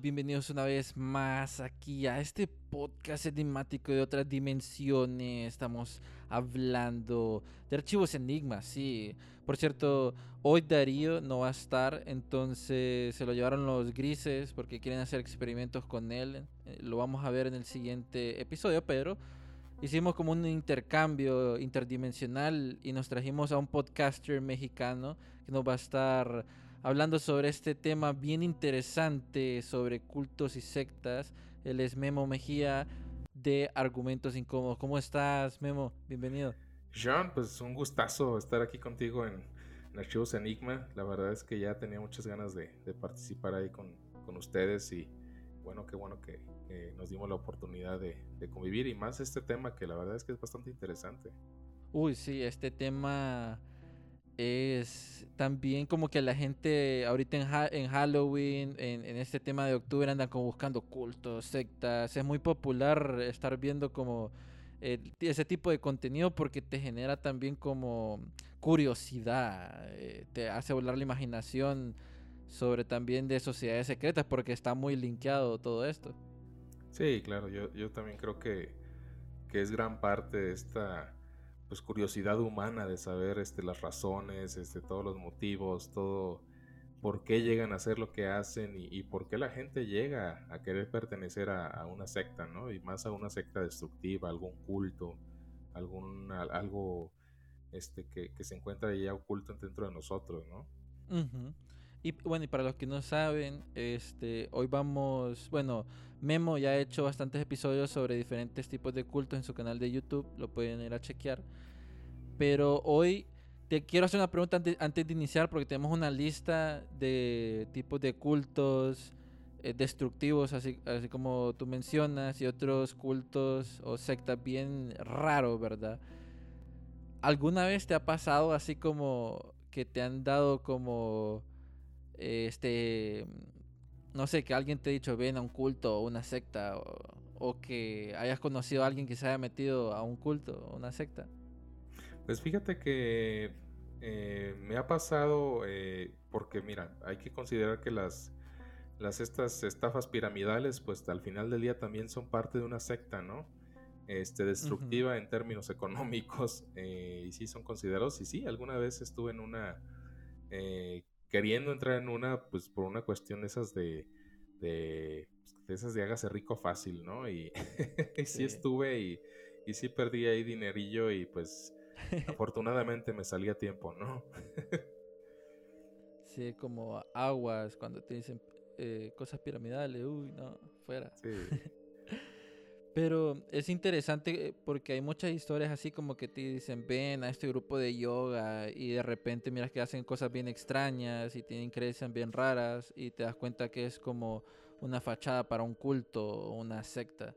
bienvenidos una vez más aquí a este podcast enigmático de otras dimensiones. Estamos hablando de archivos Enigma, sí. Por cierto, hoy Darío no va a estar, entonces se lo llevaron los grises porque quieren hacer experimentos con él. Eh, Lo vamos a ver en el siguiente episodio, pero hicimos como un intercambio interdimensional y nos trajimos a un podcaster mexicano que nos va a estar hablando sobre este tema bien interesante sobre cultos y sectas. Él es Memo Mejía de Argumentos Incómodos. ¿Cómo estás, Memo? Bienvenido. Sean, pues un gustazo estar aquí contigo en, en Archivos Enigma. La verdad es que ya tenía muchas ganas de, de participar ahí con, con, ustedes y bueno, qué bueno que eh, nos dimos la oportunidad de, de, convivir y más este tema que la verdad es que es bastante interesante. Uy, sí, este tema es también como que la gente ahorita en, en Halloween, en, en, este tema de octubre, andan como buscando cultos, sectas. Es muy popular estar viendo como ese tipo de contenido porque te genera también como curiosidad, eh, te hace volar la imaginación sobre también de sociedades secretas porque está muy linkeado todo esto. Sí, claro, yo, yo también creo que, que es gran parte de esta pues curiosidad humana de saber este, las razones, este, todos los motivos, todo por qué llegan a hacer lo que hacen y, y por qué la gente llega a querer pertenecer a, una secta, ¿no? Y más a una secta destructiva, algún culto, algún algo este, que, que se encuentra ya oculto dentro de nosotros, ¿no? Y bueno, y para los que no saben, este, hoy vamos, bueno, Memo ya ha hecho bastantes episodios sobre diferentes tipos de cultos en su canal de YouTube, lo pueden ir a chequear. Pero hoy te quiero hacer una pregunta antes, de iniciar porque tenemos una lista de tipos de cultos eh, destructivos, así, así como tú mencionas, y otros cultos o sectas bien raros, ¿verdad? ¿Alguna vez te ha pasado así como que te han dado como este no sé que alguien te ha dicho ven a un culto o una secta o, o, que hayas conocido a alguien que se haya metido a un culto o una secta pues fíjate que eh, me ha pasado eh, porque mira hay que considerar que las las estas estafas piramidales pues al final del día también son parte de una secta no este destructiva uh -huh. en términos económicos eh, y sí son considerados y sí alguna vez estuve en una eh, queriendo entrar en una, pues por una cuestión de esas de, de, de esas de hágase rico fácil, ¿no? Y, y sí. sí, estuve y, y sí perdí ahí dinerillo y pues afortunadamente me salía a tiempo, ¿no? sí, como aguas cuando te dicen eh, cosas piramidales, uy, no, fuera. Sí. Pero es interesante eh, porque hay muchas historias así como que te dicen, ven a este grupo de yoga y de repente miras que hacen cosas bien extrañas y tienen creencias bien raras y te das cuenta que es como una fachada para un culto o una secta.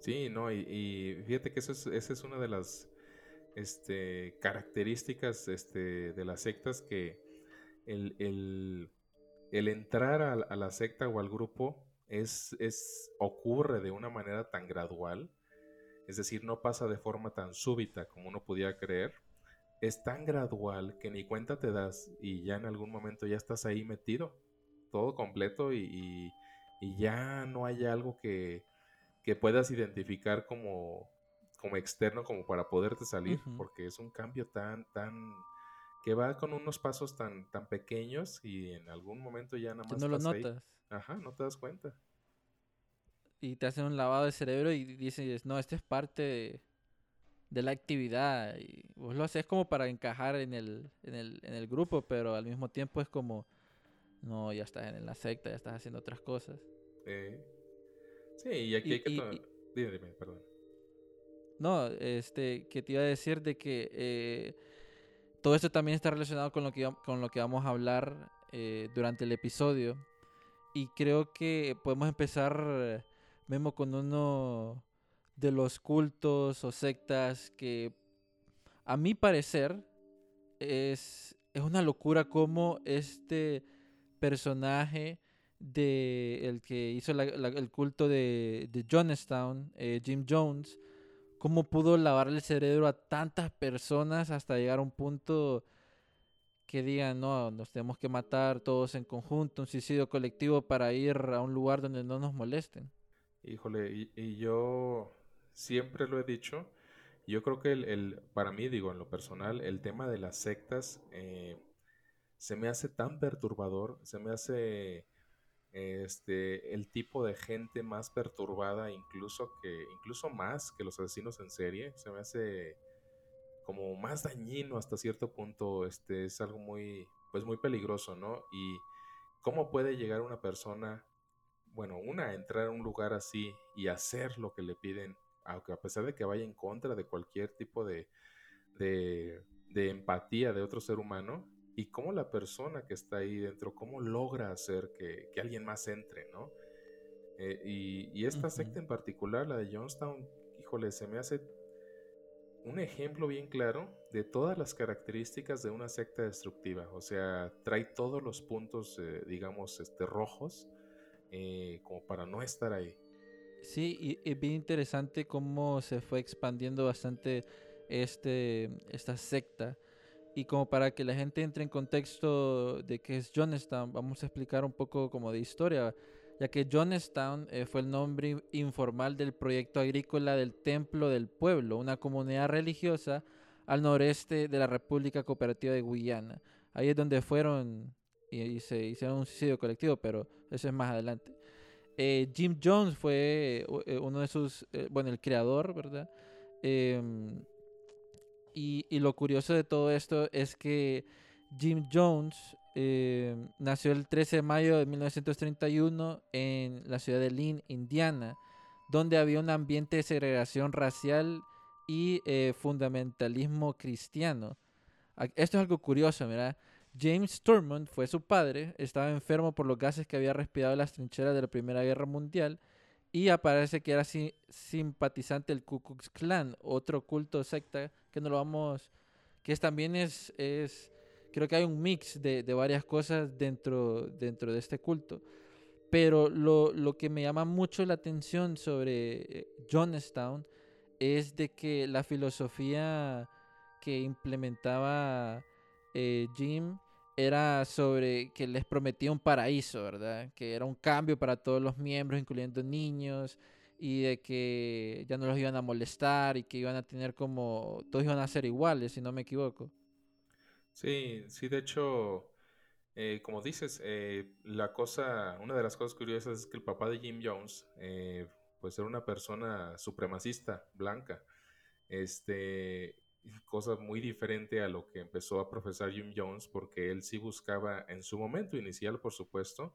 Sí, no, y, fíjate que eso es, esa es una de las este, características este, de las sectas que el, el, el entrar a, a la secta o al grupo es, es, ocurre de una manera tan gradual, es decir, no pasa de forma tan súbita como uno pudiera creer, es tan gradual que ni cuenta te das y ya en algún momento ya estás ahí metido, todo completo y, y, y ya no hay algo que, que puedas identificar como, como externo como para poderte salir, uh -huh. porque es un cambio tan, tan que va con unos pasos tan, tan pequeños y en algún momento ya nada más. No lo notas. Ahí. Ajá, no te das cuenta. Y te hacen un lavado de cerebro y dices, no, esto es parte de, de, la actividad. Y vos lo haces como para encajar en el, en, el, en el grupo, pero al mismo tiempo es como, no, ya estás en la secta, ya estás haciendo otras cosas. Eh, sí, y aquí y, hay que... Y, y, dime, dime, perdón. No, este, que te iba a decir de que eh, todo esto también está relacionado con lo que, con lo que vamos a hablar eh, durante el episodio. Y creo que podemos empezar, Memo, con uno de los cultos o sectas que, a mi parecer, es, es una locura como este personaje de el que hizo el culto de, de Jonestown, eh, Jim Jones, cómo pudo lavar el cerebro a tantas personas hasta llegar a un punto que digan, no, nos tenemos que matar todos en conjunto, un suicidio colectivo para ir a un lugar donde no nos molesten. Híjole, y, yo siempre lo he dicho, yo creo que el, para mí, digo, en lo personal, el tema de las sectas eh, se me hace tan perturbador, se me hace este, el tipo de gente más perturbada, incluso que, incluso más que los asesinos en serie, se me hace como más dañino hasta cierto punto, este, es algo muy, pues muy peligroso, ¿no? Y cómo puede llegar una persona, bueno, una, entrar a un lugar así y hacer lo que le piden, aunque a pesar de que vaya en contra de cualquier tipo de, de empatía de otro ser humano, y cómo la persona que está ahí dentro, cómo logra hacer que, alguien más entre, ¿no? Eh, y, esta secta en particular, la de Johnstown, híjole, se me hace un ejemplo bien claro de todas las características de una secta destructiva. O sea, trae todos los puntos, eh, digamos, este, rojos, eh, como para no estar ahí. Sí, y es bien interesante cómo se fue expandiendo bastante este, esta secta. Y como para que la gente entre en contexto de qué es Jonestown, vamos a explicar un poco como de historia, ya que Jonestown eh, fue el nombre informal del proyecto agrícola del Templo del Pueblo, una comunidad religiosa al noreste de la República Cooperativa de Guyana. Ahí es donde fueron y, se hicieron un suicidio colectivo, pero eso es más adelante. Eh, Jim Jones fue eh, uno de sus, bueno, el creador, ¿verdad? Em, y, lo curioso de todo esto es que Jim Jones eh, nació el 13 de mayo de 1931 en la ciudad de Lynn, Indiana, donde había un ambiente de segregación racial y eh, fundamentalismo cristiano. Esto es algo curioso, ¿verdad? James Sturmont fue su padre, estaba enfermo por los gases que había respirado en las trincheras de la Primera Guerra Mundial y aparece que era simpatizante del Ku Klux Klan, otro culto secta que no lo vamos, que es, también es, creo que hay un mix de, de varias cosas dentro, dentro de este culto. Pero lo, lo, que me llama mucho la atención sobre eh, Jonestown es de que la filosofía que implementaba eh, Jim era sobre que les prometía un paraíso, ¿verdad? Que era un cambio para todos los miembros, incluyendo niños, y de que ya no los iban a molestar y que iban a tener como, todos iban a ser iguales, si no me equivoco. Sí, sí, de hecho, eh, como dices, eh, la cosa, una de las cosas curiosas es que el papá de Jim Jones, eh, pues era una persona supremacista, blanca, este, cosa muy diferente a lo que empezó a profesar Jim Jones, porque él sí buscaba en su momento inicial, por supuesto,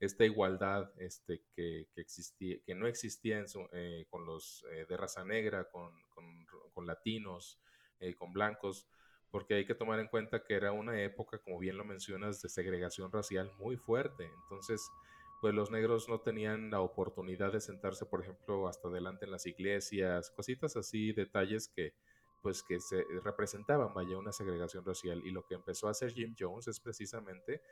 esta igualdad este, que, existía, que no existía eh, con los eh, de raza negra, con, latinos, eh, con blancos, porque hay que tomar en cuenta que era una época, como bien lo mencionas, de segregación racial muy fuerte. Entonces, pues los negros no tenían la oportunidad de sentarse, por ejemplo, hasta adelante en las iglesias, cositas así, detalles que pues que se representaban, vaya, una segregación racial. Y lo que empezó a hacer Jim Jones es precisamente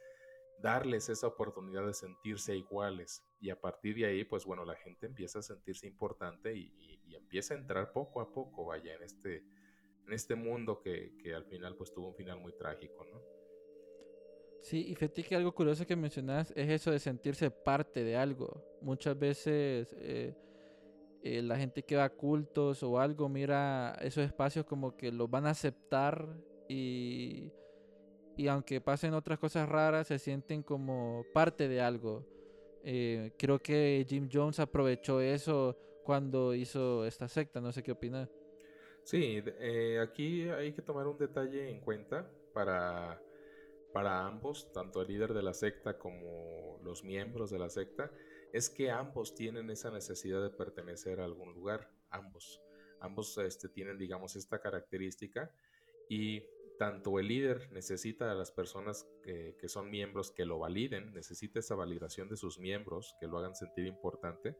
darles esa oportunidad de sentirse iguales. Y a partir de ahí, pues bueno, la gente empieza a sentirse importante y, empieza a entrar poco a poco, vaya, en este, en este mundo que, al final pues tuvo un final muy trágico, ¿no? Sí, y fíjate que algo curioso que mencionas es eso de sentirse parte de algo. Muchas veces eh, eh, la gente que va a cultos o algo mira esos espacios como que los van a aceptar y y aunque pasen otras cosas raras, se sienten como parte de algo. Eh, creo que Jim Jones aprovechó eso cuando hizo esta secta, no sé qué opina. Sí, eh, aquí hay que tomar un detalle en cuenta para, para ambos, tanto el líder de la secta como los miembros de la secta, es que ambos tienen esa necesidad de pertenecer a algún lugar, ambos. Ambos este, tienen, digamos, esta característica y tanto el líder necesita a las personas que, son miembros que lo validen, necesita esa validación de sus miembros, que lo hagan sentir importante,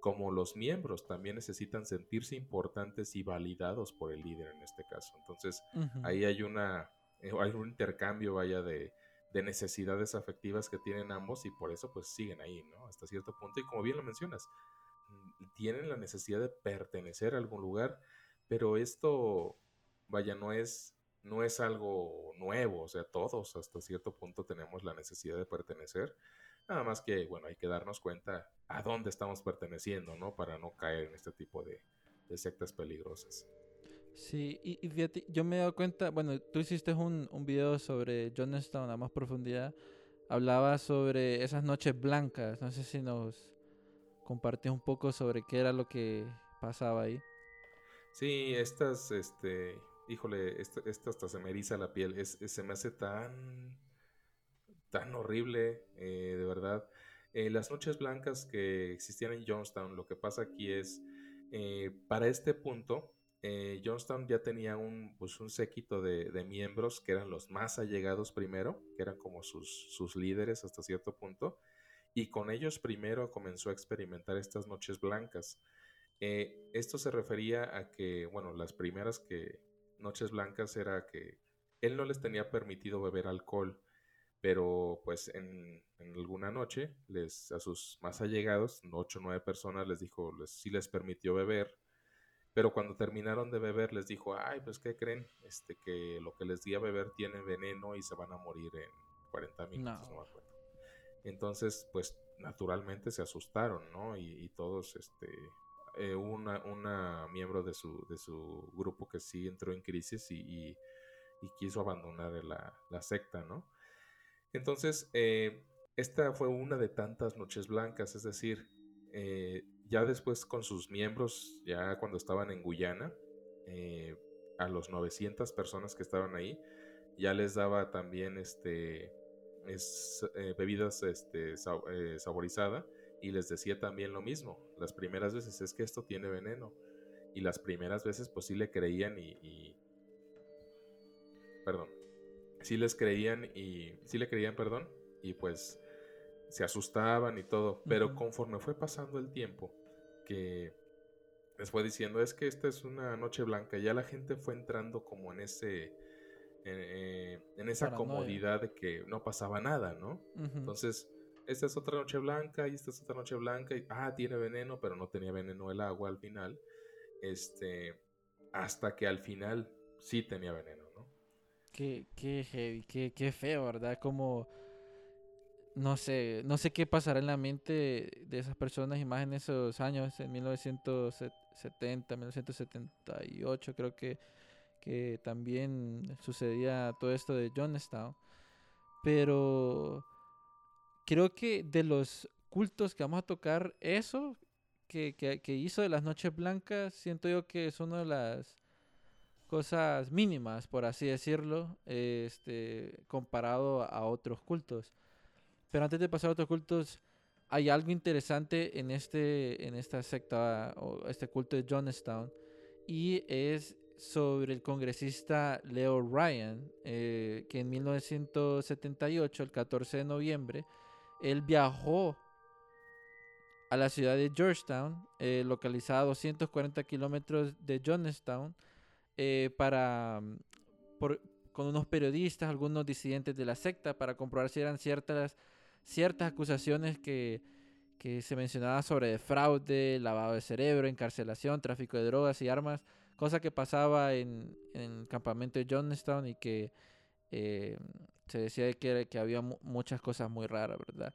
como los miembros también necesitan sentirse importantes y validados por el líder en este caso. Entonces, ahí hay una eh, hay un intercambio, vaya, de, de, necesidades afectivas que tienen ambos y por eso pues siguen ahí, ¿no? Hasta cierto punto. Y como bien lo mencionas, mm, tienen la necesidad de pertenecer a algún lugar pero esto, vaya, no es, no es algo nuevo, o sea, todos hasta cierto punto tenemos la necesidad de pertenecer, nada más que, bueno, hay que darnos cuenta a dónde estamos perteneciendo, ¿no? Para no caer en este tipo de, sectas peligrosas. Sí, y, yo me he dado cuenta, bueno, tú hiciste un, un video sobre Johnstown a más profundidad, hablaba sobre esas noches blancas, no sé si nos compartís un poco sobre qué era lo que pasaba ahí. Sí, estas, este, híjole, esto, hasta se me eriza la piel, es, se me hace tan, tan horrible, eh, de verdad. Eh, las noches blancas que existían en Johnstown, lo que pasa aquí es, eh, para este punto, Johnstown ya tenía un, pues un séquito de, de, miembros que eran los más allegados primero, que eran como sus, sus líderes hasta cierto punto, y con ellos primero comenzó a experimentar estas noches blancas. Eh, esto se refería a que, bueno, las primeras que noches blancas era que él no les tenía permitido beber alcohol, pero pues en, alguna noche les, a sus más allegados, ocho o nueve personas, les dijo, les, sí les permitió beber, pero cuando terminaron de beber les dijo, ay, pues ¿qué creen? Este, que lo que les di a beber tiene veneno y se van a morir en 40 minutos, no, Entonces, pues naturalmente se asustaron, ¿no? Y, y todos, este, eh, una, una, miembro de su, de su grupo que sí entró en crisis y, quiso abandonar la, secta, ¿no? Entonces, eh, esta fue una de tantas noches blancas, es decir, eh, ya después con sus miembros, ya cuando estaban en Guyana, a los 900 personas que estaban ahí, ya les daba también este, bebidas este, saborizada y les decía también lo mismo. Las primeras veces es que esto tiene veneno. Y las primeras veces pues sí le creían y... Perdón. Sí les creían y... Sí le creían, perdón. Y pues se asustaban y todo. Pero conforme fue pasando el tiempo, que les fue diciendo, es que esta es una noche blanca, ya la gente fue entrando como en ese... Eh, en esa comodidad de que no pasaba nada, ¿no? Entonces esta es otra noche blanca y esta es otra noche blanca y, ah, tiene veneno, pero no tenía veneno el agua al final. Este, hasta que al final sí tenía veneno, ¿no? Qué, qué heavy, qué, qué feo, ¿verdad? Como, no sé, no sé qué pasará en la mente de esas personas y más en esos años, en 1970, 1978, creo que, que también sucedía todo esto de Johnstown. Pero creo que de los cultos que vamos a tocar, eso que, que, hizo de las Noches Blancas, siento yo que es una de las cosas mínimas, por así decirlo, este, comparado a otros cultos. Pero antes de pasar a otros cultos, hay algo interesante en, este, en esta secta o este culto de Johnstown y es sobre el congresista Leo Ryan, eh, que en 1978, el 14 de noviembre, él viajó a la ciudad de Georgetown, eh, localizada a 240 kilómetros de Johnstown, eh, para, mm, con unos periodistas, algunos disidentes de la secta, para comprobar si eran ciertas, ciertas acusaciones que, que se mencionaban sobre fraude, lavado de cerebro, encarcelación, tráfico de drogas y armas, cosa que pasaba en, en el campamento de Johnstown y que eh, se decía que, que había muchas cosas muy raras, ¿verdad?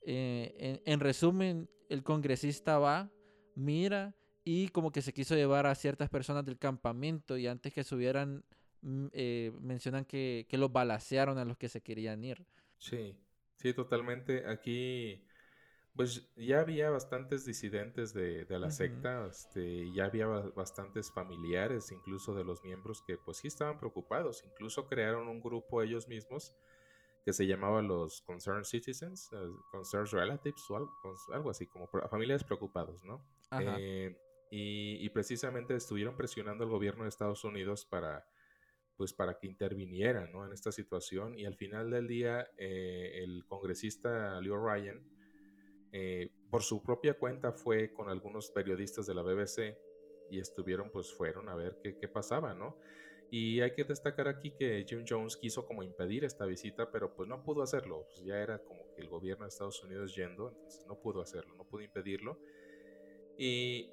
Eh, en, resumen, el congresista va, mira y como que se quiso llevar a ciertas personas del campamento y antes que subieran mm, eh, mencionan que, que los balacearon a los que se querían ir. Sí, sí, totalmente. Aquí pues ya había bastantes disidentes de, la secta, este, ya había bastantes familiares incluso de los miembros que pues sí estaban preocupados, incluso crearon un grupo ellos mismos que se llamaba los Concerned Citizens, eh, Concerned Relatives o algo, así, como familiares preocupados, ¿no? Eh, y, precisamente estuvieron presionando al gobierno de Estados Unidos para pues para que interviniera ¿no? en esta situación y al final del día eh, el congresista Leo Ryan eh, por su propia cuenta fue con algunos periodistas de la BBC y estuvieron, pues fueron a ver qué, pasaba, ¿no? Y hay que destacar aquí que Jim Jones quiso como impedir esta visita, pero pues no pudo hacerlo. Pues ya era como que el gobierno de Estados Unidos yendo, entonces no pudo hacerlo, no pudo impedirlo. Y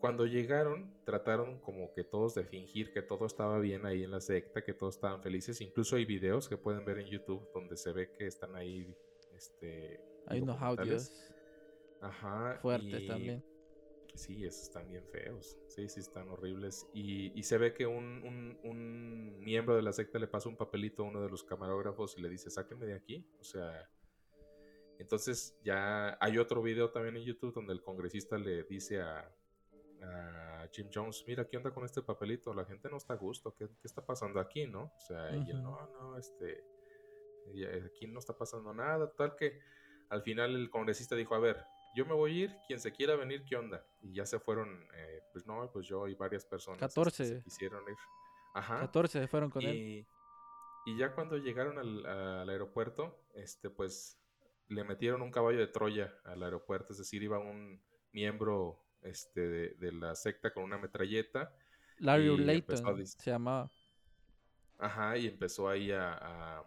cuando llegaron, trataron como que todos de fingir que todo estaba bien ahí en la secta, que todos estaban felices. Incluso hay videos que pueden ver en YouTube donde se ve que están ahí. Este, hay unos audios. Ajá. Fuertes también. Sí, esos están bien feos. Sí, sí, están horribles. Y, se ve que un, un, miembro de la secta le pasa un papelito a uno de los camarógrafos y le dice, sáquenme de aquí. O sea, entonces ya hay otro video también en YouTube donde el congresista le dice a, Jim Jones, mira, ¿qué onda con este papelito? La gente no está a gusto, ¿qué, está pasando aquí, no? O sea, y él, no, no, este, aquí no está pasando nada, tal que al final el congresista dijo, a ver, yo me voy a ir, quien se quiera venir, ¿qué onda? Y ya se fueron, eh, pues no, pues yo y varias personas. 14. Este, se quisieron ir. Ajá. 14 fueron con él. Y ya cuando llegaron al, al, aeropuerto, este, pues le metieron un caballo de Troya al aeropuerto, es decir, iba un miembro este, de, la secta con una metralleta. Larry Layton se llamaba. Ajá, y empezó ahí a,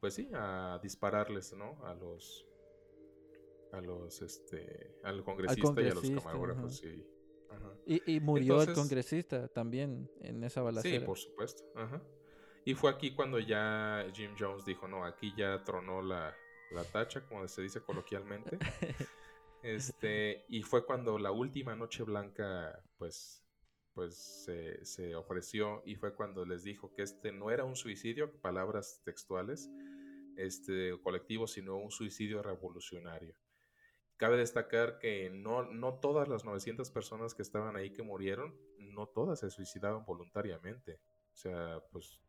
pues sí, a dispararles, ¿no? A los, a los, este, al congresista, y a los camarógrafos. Y, murió el congresista también en esa balacera. Sí, por supuesto. Ajá. Y fue aquí cuando ya Jim Jones dijo, no, aquí ya tronó la, la tacha, como se dice coloquialmente. Este, y fue cuando la última noche blanca, pues, pues se, ofreció y fue cuando les dijo que este no era un suicidio, palabras textuales, este colectivo, sino un suicidio revolucionario. Cabe destacar que no, no todas las 900 personas que estaban ahí que murieron, no todas se suicidaban voluntariamente. O sea, pues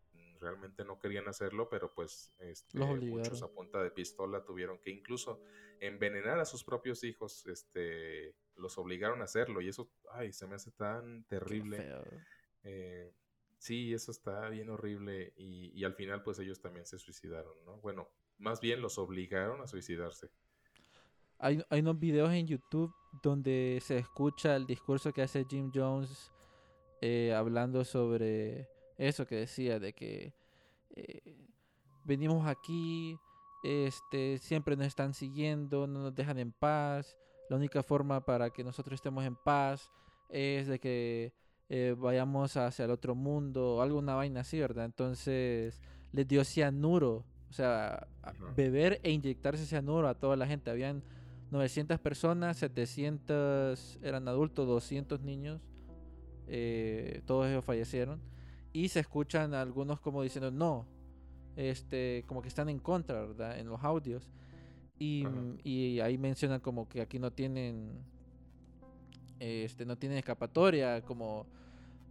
realmente no querían hacerlo, pero pues este, muchos a punta de pistola tuvieron que incluso envenenar a sus propios hijos, este, los obligaron a hacerlo y eso, ay, se me hace tan terrible. Eh, sí, eso está bien horrible y, al final pues ellos también se suicidaron, ¿no? Bueno, más bien los obligaron a suicidarse. Hay, hay unos videos en YouTube donde se escucha el discurso que hace Jim Jones eh, hablando sobre eso que decía de que eh, venimos aquí, este, siempre nos están siguiendo, no nos dejan en paz. La única forma para que nosotros estemos en paz es de que eh, vayamos hacia el otro mundo, alguna vaina así, ¿verdad? Entonces les dio cianuro, o sea, beber e inyectarse cianuro a toda la gente. Habían 900 personas, 700 eran adultos, 200 niños, eh, todos ellos fallecieron y se escuchan algunos como diciendo no, este, como que están en contra, ¿verdad? En los audios. Y, y ahí mencionan como que aquí no tienen, este, no tienen escapatoria, como,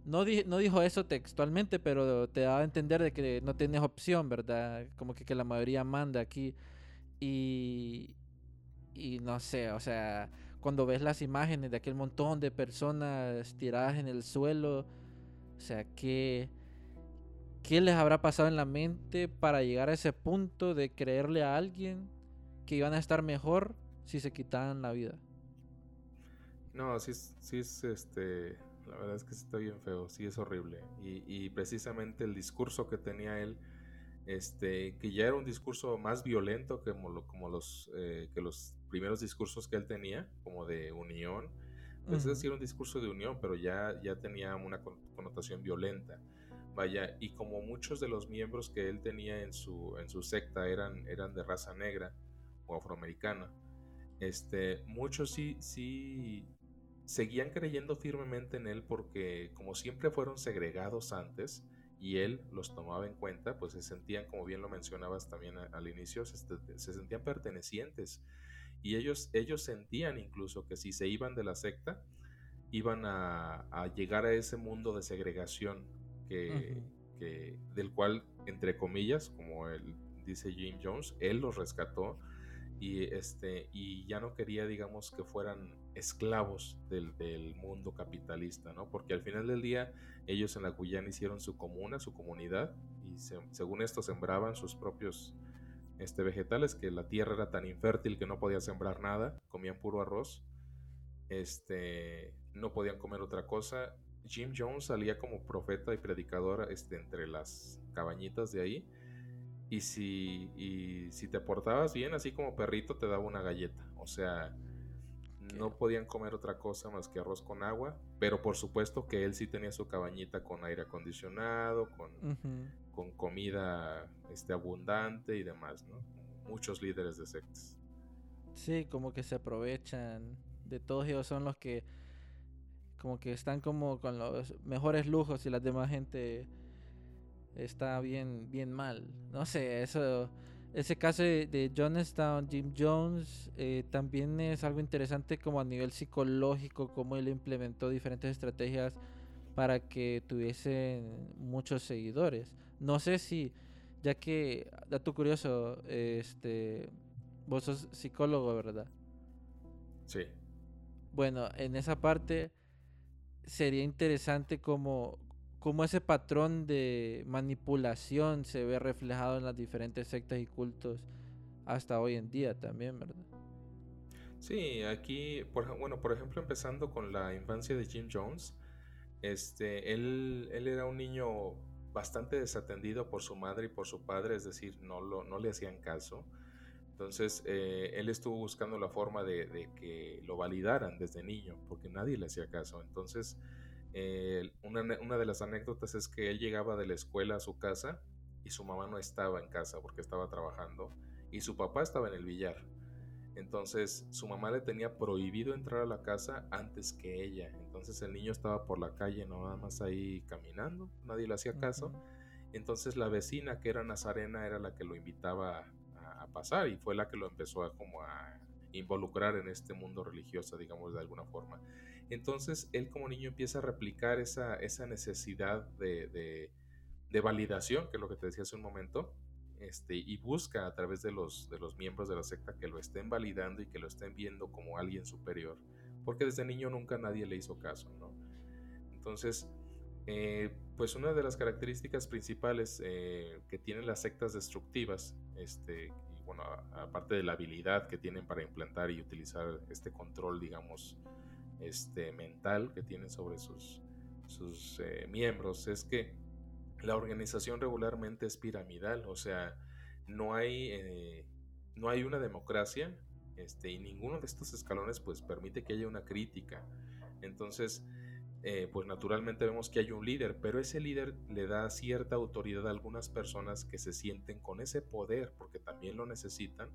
no, no dijo eso textualmente, pero te daba a entender de que no tienes opción, ¿verdad? Como que, que la mayoría manda aquí. Y, y no sé, o sea, cuando ves las imágenes de aquel montón de personas tiradas en el suelo, sea, ¿qué, ¿qué les habrá pasado en la mente para llegar a ese punto de creerle a alguien que iban a estar mejor si se quitaban la vida? No, sí sí es este, la verdad es que está bien feo, sí es horrible. Y, precisamente el discurso que tenía él, este, que ya era un discurso más violento que como los, eh, que los primeros discursos que él tenía, como de unión, es decir, un discurso de unión, pero ya, ya tenía una connotación violenta. Vaya, y como muchos de los miembros que él tenía en su, en su secta eran, eran de raza negra o afroamericana, este, muchos sí, sí seguían creyendo firmemente en él porque como siempre fueron segregados antes y él los tomaba en cuenta, pues se sentían, como bien lo mencionabas también al inicio, se, se sentían pertenecientes y ellos, ellos sentían incluso que si se iban de la secta, iban a, llegar a ese mundo de segregación que, del cual, entre comillas, como él dice Jim Jones, él los rescató y, este, y ya no quería, digamos, que fueran esclavos del, mundo capitalista, ¿no? Porque al final del día ellos en la Guyana hicieron su comuna, su comunidad, y según esto sembraban sus propios este, vegetales, que la tierra era tan infértil que no podían sembrar nada, comían puro arroz, este, no podían comer otra cosa. Jim Jones salía como profeta y predicador este, entre las cabañitas de ahí. Y si, y si te portabas bien, así como perrito, te daba una galleta. O sea, No podían comer otra cosa más que arroz con agua, pero por supuesto que él sí tenía su cabañita con aire acondicionado, con, con comida este, abundante y demás, ¿no? Muchos líderes de sectas. Sí, como que se aprovechan de todos ellos, son los que como que están como con los mejores lujos y la demás gente está bien, bien mal. No sé, eso ese caso de, de Jonestown, Jim Jones, eh, también es algo interesante como a nivel psicológico, cómo él implementó diferentes estrategias para que tuviesen muchos seguidores. No sé si, ya que, dato curioso, este, vos sos psicólogo, ¿verdad? Sí. Bueno, en esa parte sería interesante como cómo ese patrón de manipulación se ve reflejado en las diferentes sectas y cultos hasta hoy en día también, ¿verdad? Sí, aquí, por, bueno, por ejemplo, empezando con la infancia de Jim Jones, este, él, él era un niño bastante desatendido por su madre y por su padre, es decir, no, lo, no le hacían caso. Entonces, eh, él estuvo buscando la forma de, que lo validaran desde niño, porque nadie le hacía caso. Entonces, eh, una, de las anécdotas es que él llegaba de la escuela a su casa y su mamá no estaba en casa porque estaba trabajando y su papá estaba en el billar. Entonces su mamá le tenía prohibido entrar a la casa antes que ella. Entonces el niño estaba por la calle nada más ahí caminando, nadie le hacía caso. Entonces la vecina que era Nazarena era la que lo invitaba a, a, pasar y fue la que lo empezó a como a involucrar en este mundo religioso, digamos de alguna forma. Entonces él como niño empieza a replicar esa, esa necesidad de, de, validación, que es lo que te decía hace un momento, este, y busca a través de los, de los miembros de la secta que lo estén validando y que lo estén viendo como alguien superior, porque desde niño nunca nadie le hizo caso, ¿no? Entonces, eh, pues una de las características principales eh, que tienen las sectas destructivas, este, y bueno, aparte de la habilidad que tienen para implantar y utilizar este control, digamos, este, mental que tienen sobre sus, sus eh, miembros es que la organización regularmente es piramidal, o sea, no hay, eh, no hay una democracia este, y ninguno de estos escalones pues permite que haya una crítica. Entonces, eh, pues naturalmente vemos que hay un líder, pero ese líder le da cierta autoridad a algunas personas que se sienten con ese poder porque también lo necesitan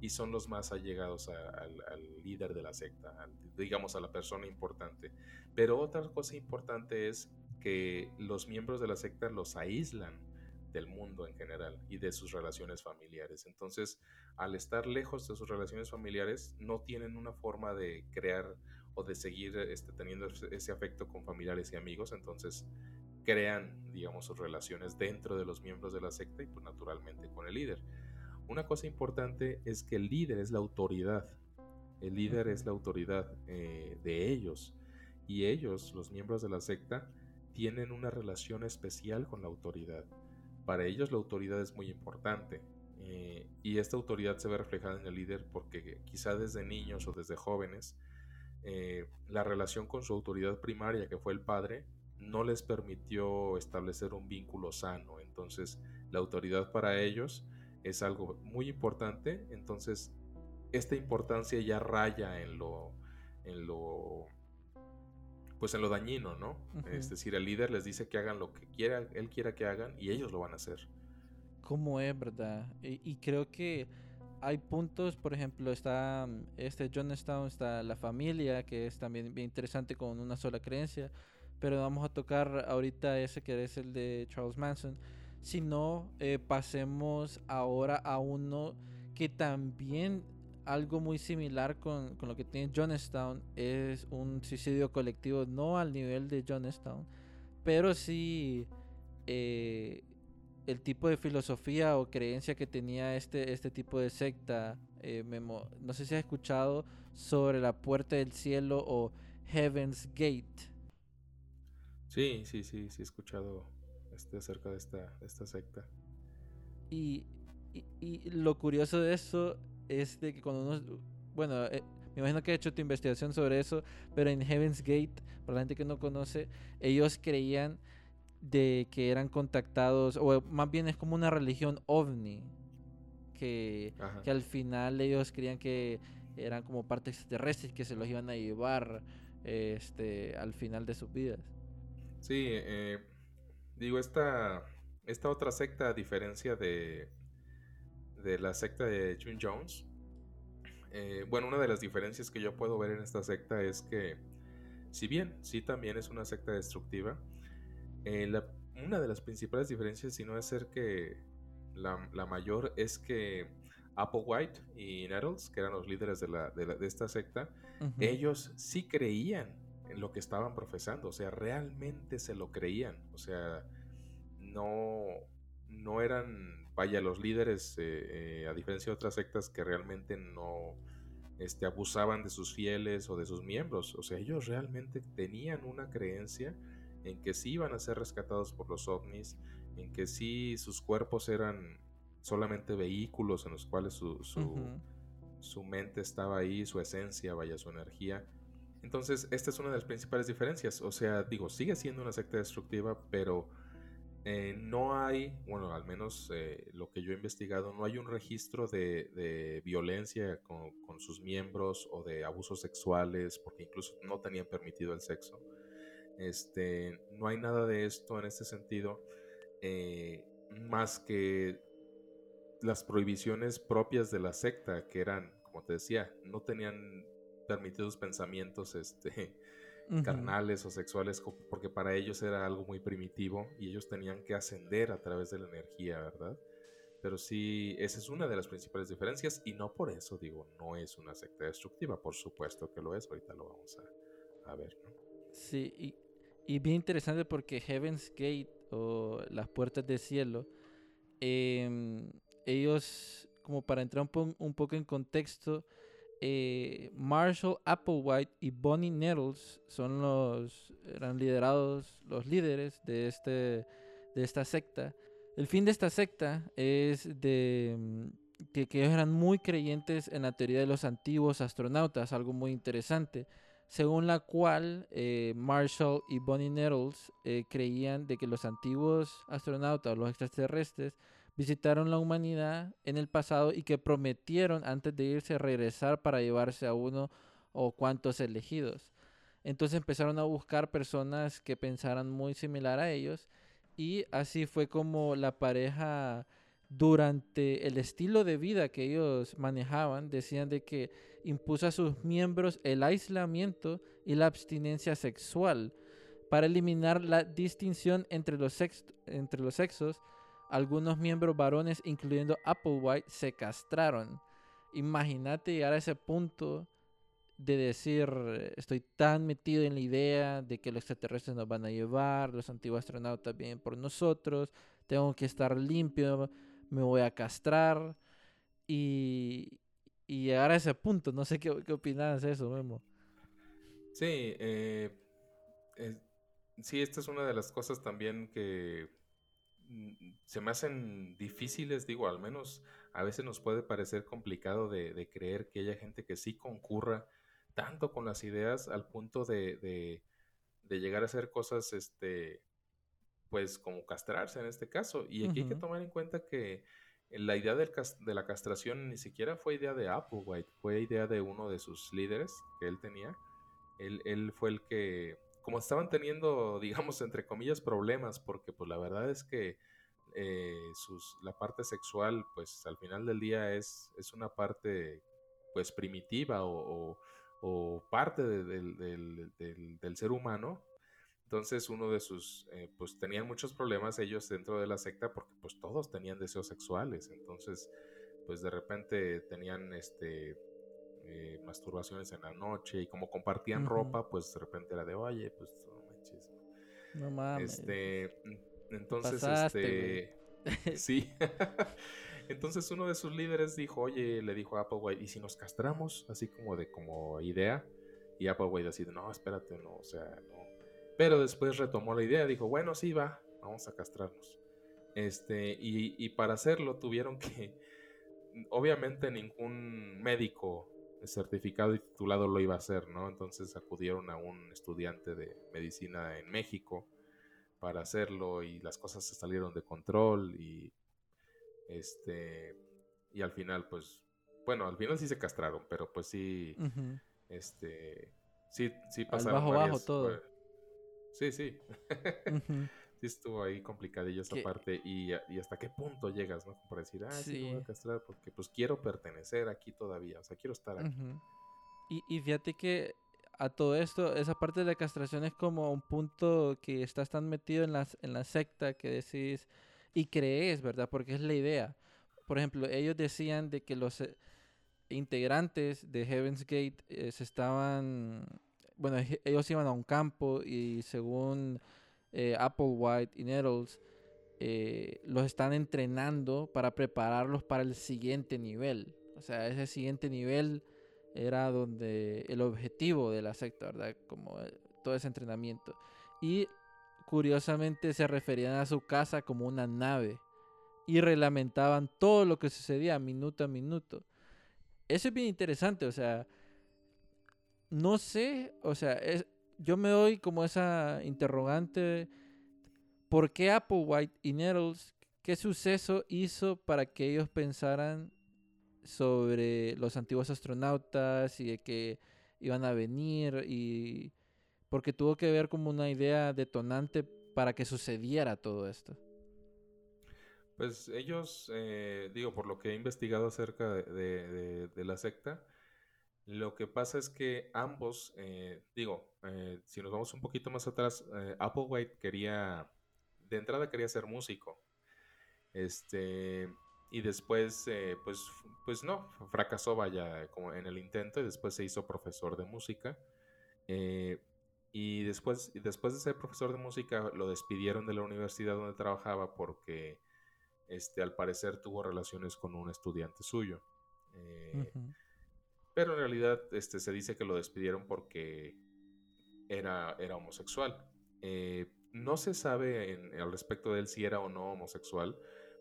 y son los más allegados al, líder de la secta, digamos a la persona importante. Pero otra cosa importante es que los miembros de la secta los aíslan del mundo en general y de sus relaciones familiares. Entonces, al estar lejos de sus relaciones familiares, no tienen una forma de crear o de seguir este, teniendo ese afecto con familiares y amigos. Entonces, crean, digamos, sus relaciones dentro de los miembros de la secta y pues naturalmente con el líder. Una cosa importante es que el líder es la autoridad. El líder es la autoridad eh, de ellos. Y ellos, los miembros de la secta, tienen una relación especial con la autoridad. Para ellos la autoridad es muy importante. Eh, y esta autoridad se ve reflejada en el líder porque quizá desde niños o desde jóvenes, eh, la relación con su autoridad primaria, que fue el padre, no les permitió establecer un vínculo sano. Entonces, la autoridad para ellos es algo muy importante, entonces esta importancia ya raya en lo, en lo, pues en lo dañino, ¿no? Es decir, el líder les dice que hagan lo que quiera, él quiera que hagan y ellos lo van a hacer. ¿Cómo es, verdad? Y, creo que hay puntos, por ejemplo, está este Jonestown, está la familia, que es también bien interesante con una sola creencia, pero vamos a tocar ahorita ese que es el de Charles Manson si no, eh, pasemos ahora a uno que también algo muy similar con, con, lo que tiene Jonestown es un suicidio colectivo, no al nivel de Jonestown, pero sí eh, el tipo de filosofía o creencia que tenía este, este tipo de secta. Eh, no sé si has escuchado sobre la puerta del cielo o Heaven's Gate. Sí, sí, sí, sí he escuchado este, acerca de esta, esta secta. Y, y, lo curioso de eso es de que cuando uno, bueno, eh, me imagino que ha hecho tu investigación sobre eso, pero en Heaven's Gate, para la gente que no conoce, ellos creían de que eran contactados, o más bien es como una religión ovni, que, que al final ellos creían que eran como partes extraterrestres que se los iban a llevar este, al final de sus vidas. Sí, eh, digo, esta, esta otra secta, a diferencia de, de la secta de June Jones, eh, bueno, una de las diferencias que yo puedo ver en esta secta es que, si bien sí también es una secta destructiva, eh, una de las principales diferencias, si no es ser que la, mayor, es que Applewhite y Nettles, que eran los líderes de, la, de, esta secta, ellos sí creían en lo que estaban profesando, o sea, realmente se lo creían, o sea, no, no eran, vaya, los líderes, eh, eh, a diferencia de otras sectas que realmente no este, abusaban de sus fieles o de sus miembros, o sea, ellos realmente tenían una creencia en que sí iban a ser rescatados por los ovnis, en que sí sus cuerpos eran solamente vehículos en los cuales su, su, mente estaba ahí, su esencia, vaya, su energía. Entonces, esta es una de las principales diferencias. O sea, digo, sigue siendo una secta destructiva, pero eh, no hay, bueno, al menos eh, lo que yo he investigado, no hay un registro de, violencia con, con, sus miembros o de abusos sexuales, porque incluso no tenían permitido el sexo. Este, no hay nada de esto en este sentido, eh, más que las prohibiciones propias de la secta, que eran, como te decía, no tenían permitidos pensamientos este, carnales o sexuales, porque para ellos era algo muy primitivo y ellos tenían que ascender a través de la energía, ¿verdad? Pero sí, esa es una de las principales diferencias y no por eso digo, no es una secta destructiva, por supuesto que lo es, ahorita lo vamos a, a ver, ¿no? Sí, y y bien interesante porque Heaven's Gate o las puertas del cielo, em, ellos, como para entrar un, poco en contexto, eh, Marshall Applewhite y Bonnie Nettles son los, eran liderados, los líderes de, este, de esta secta. El fin de esta secta es de que, que ellos eran muy creyentes en la teoría de los antiguos astronautas, algo muy interesante según la cual eh, Marshall y Bonnie Nettles eh, creían de que los antiguos astronautas, los extraterrestres, visitaron la humanidad en el pasado y que prometieron antes de irse regresar para llevarse a uno o cuantos elegidos. Entonces empezaron a buscar personas que pensaran muy similar a ellos y así fue como la pareja durante el estilo de vida que ellos manejaban, decían de que impuso a sus miembros el aislamiento y la abstinencia sexual para eliminar la distinción entre los, entre los sexos. Algunos miembros varones, incluyendo Applewhite, se castraron. Imagínate llegar a ese punto de decir, estoy tan metido en la idea de que los extraterrestres nos van a llevar, los antiguos astronautas vienen por nosotros, tengo que estar limpio, me voy a castrar y, llegar a ese punto. No sé qué, qué opinas de eso, Memo. Sí, eh, sí, esta es una de las cosas también que se me hacen difíciles, digo, al menos a veces nos puede parecer complicado de, creer que haya gente que sí concurra tanto con las ideas al punto de, de llegar a hacer cosas, este, pues como castrarse en este caso. Y aquí hay que tomar en cuenta que la idea del de la castración ni siquiera fue idea de Applewhite, fue idea de uno de sus líderes que él tenía. Él, él, fue el que, como estaban teniendo, digamos, entre comillas, problemas, porque pues la verdad es que eh, sus, la parte sexual, pues al final del día es, es una parte, pues primitiva o, parte del ser humano, entonces uno de sus, eh, pues tenían muchos problemas ellos dentro de la secta porque pues todos tenían deseos sexuales. Entonces, pues de repente tenían este eh, masturbaciones en la noche y como compartían ropa, pues de repente era de, oye, pues no manches. No mames. Este, entonces, este, sí. entonces uno de sus líderes dijo, oye, le dijo a Applewhite, ¿y si nos castramos? Así como de como idea. Y Applewhite así no, espérate, no, o sea, no, pero después retomó la idea, dijo, bueno, sí, va, vamos a castrarnos. Este, y, para hacerlo tuvieron que, obviamente ningún médico certificado y titulado lo iba a hacer, ¿no? Entonces acudieron a un estudiante de medicina en México para hacerlo y las cosas se salieron de control y este y al final pues bueno, al final sí se castraron, pero pues sí, este, sí, sí pasaron al bajo, bajo todo. sí, sí. Sí estuvo ahí complicadillo esa parte y, y, hasta qué punto llegas, ¿no? Por decir, ah, sí. voy a castrar porque pues quiero pertenecer aquí todavía, o sea, quiero estar aquí. y, y fíjate que a todo esto, esa parte de la castración es como un punto que estás tan metido en la, en la secta que decís y crees, ¿verdad? Porque es la idea. Por ejemplo, ellos decían de que los eh, integrantes de Heaven's Gate eh, se estaban, bueno, ellos iban a un campo y según eh, Applewhite y Nettles, los están entrenando para prepararlos para el siguiente nivel. O sea, ese siguiente nivel era donde el objetivo de la secta, ¿verdad? Como eh, todo ese entrenamiento. Y curiosamente se referían a su casa como una nave y reglamentaban todo lo que sucedía minuto a minuto. Eso es bien interesante, o sea, no sé, o sea, es, yo me doy como esa interrogante, ¿por qué Applewhite y Nettles, qué suceso hizo para que ellos pensaran sobre los antiguos astronautas y de que iban a venir y porque tuvo que ver como una idea detonante para que sucediera todo esto. Pues ellos, eh, digo, por lo que he investigado acerca de, la secta, lo que pasa es que ambos, eh, digo, eh, si nos vamos un poquito más atrás, Applewhite quería, de entrada quería ser músico. Este, y después, eh, pues, pues no, fracasó vaya como en el intento y después se hizo profesor de música. Eh, y después, después de ser profesor de música lo despidieron de la universidad donde trabajaba porque este, al parecer tuvo relaciones con un estudiante suyo. Eh, pero en realidad este, se dice que lo despidieron porque era, era homosexual. no se sabe al respecto de él si era o no homosexual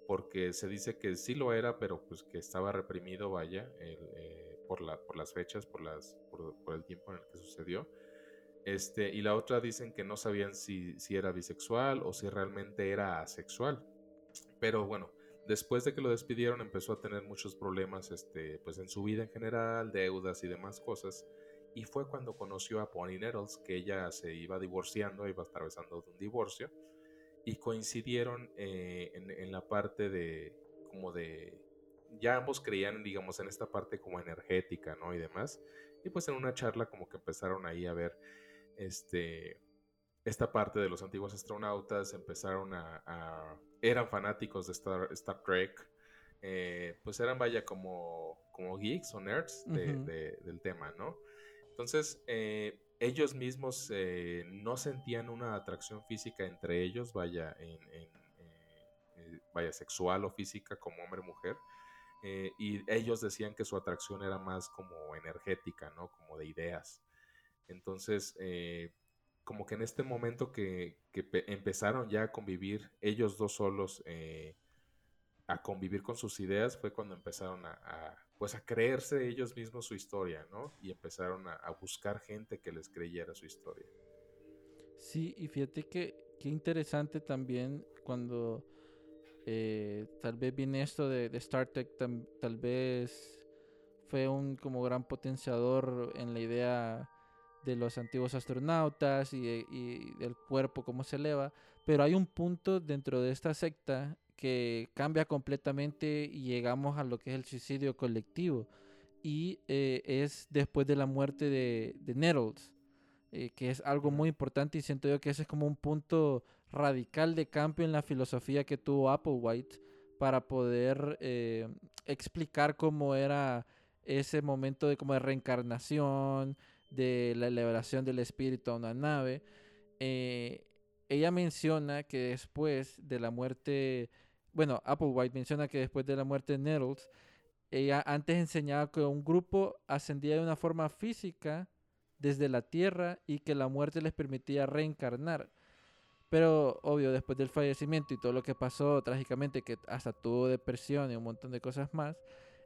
porque se dice que sí lo era, pero pues que estaba reprimido, vaya, eh, por, la, por las fechas, por, las, por, el tiempo en el que sucedió. Este, y la otra dicen que no sabían si, si era bisexual o si realmente era asexual. Pero bueno, después de que lo despidieron empezó a tener muchos problemas este, pues en su vida en general, deudas y demás cosas. Y fue cuando conoció a Pony Nettles, que ella se iba divorciando, iba atravesando un divorcio y coincidieron eh, en, la parte de como de ya ambos creían digamos en esta parte como energética no y demás y pues en una charla como que empezaron ahí a ver este esta parte de los antiguos astronautas empezaron a, eran fanáticos de Star, Star Trek eh, pues eran vaya como como geeks o nerds del tema no entonces eh, ellos mismos eh, no sentían una atracción física entre ellos, vaya, en, eh, vaya sexual o física como hombre-mujer. Y ellos decían que su atracción era más como energética, ¿no? Como de ideas. Entonces, como que en este momento que, empezaron ya a convivir ellos dos solos, a convivir con sus ideas, fue cuando empezaron a pues a creerse ellos mismos su historia, ¿no? Y empezaron a, buscar gente que les creyera su historia. Sí, y fíjate que qué interesante también cuando eh, tal vez viene esto de, Star Trek, tal vez fue un como gran potenciador en la idea de los antiguos astronautas y, y del cuerpo, cómo se eleva, pero hay un punto dentro de esta secta que cambia completamente y llegamos a lo que es el suicidio colectivo. Y eh, es después de la muerte de, de Nettles, eh, que es algo muy importante y siento yo que ese es como un punto radical de cambio en la filosofía que tuvo Applewhite para poder eh, explicar cómo era ese momento de como de reencarnación, de la elevación del espíritu a una nave. Ella menciona que después de la muerte bueno, Applewhite menciona que después de la muerte de Nettles, ella antes enseñaba que un grupo ascendía de una forma física desde la tierra y que la muerte les permitía reencarnar. Pero obvio, después del fallecimiento y todo lo que pasó trágicamente, que hasta tuvo depresión y un montón de cosas más,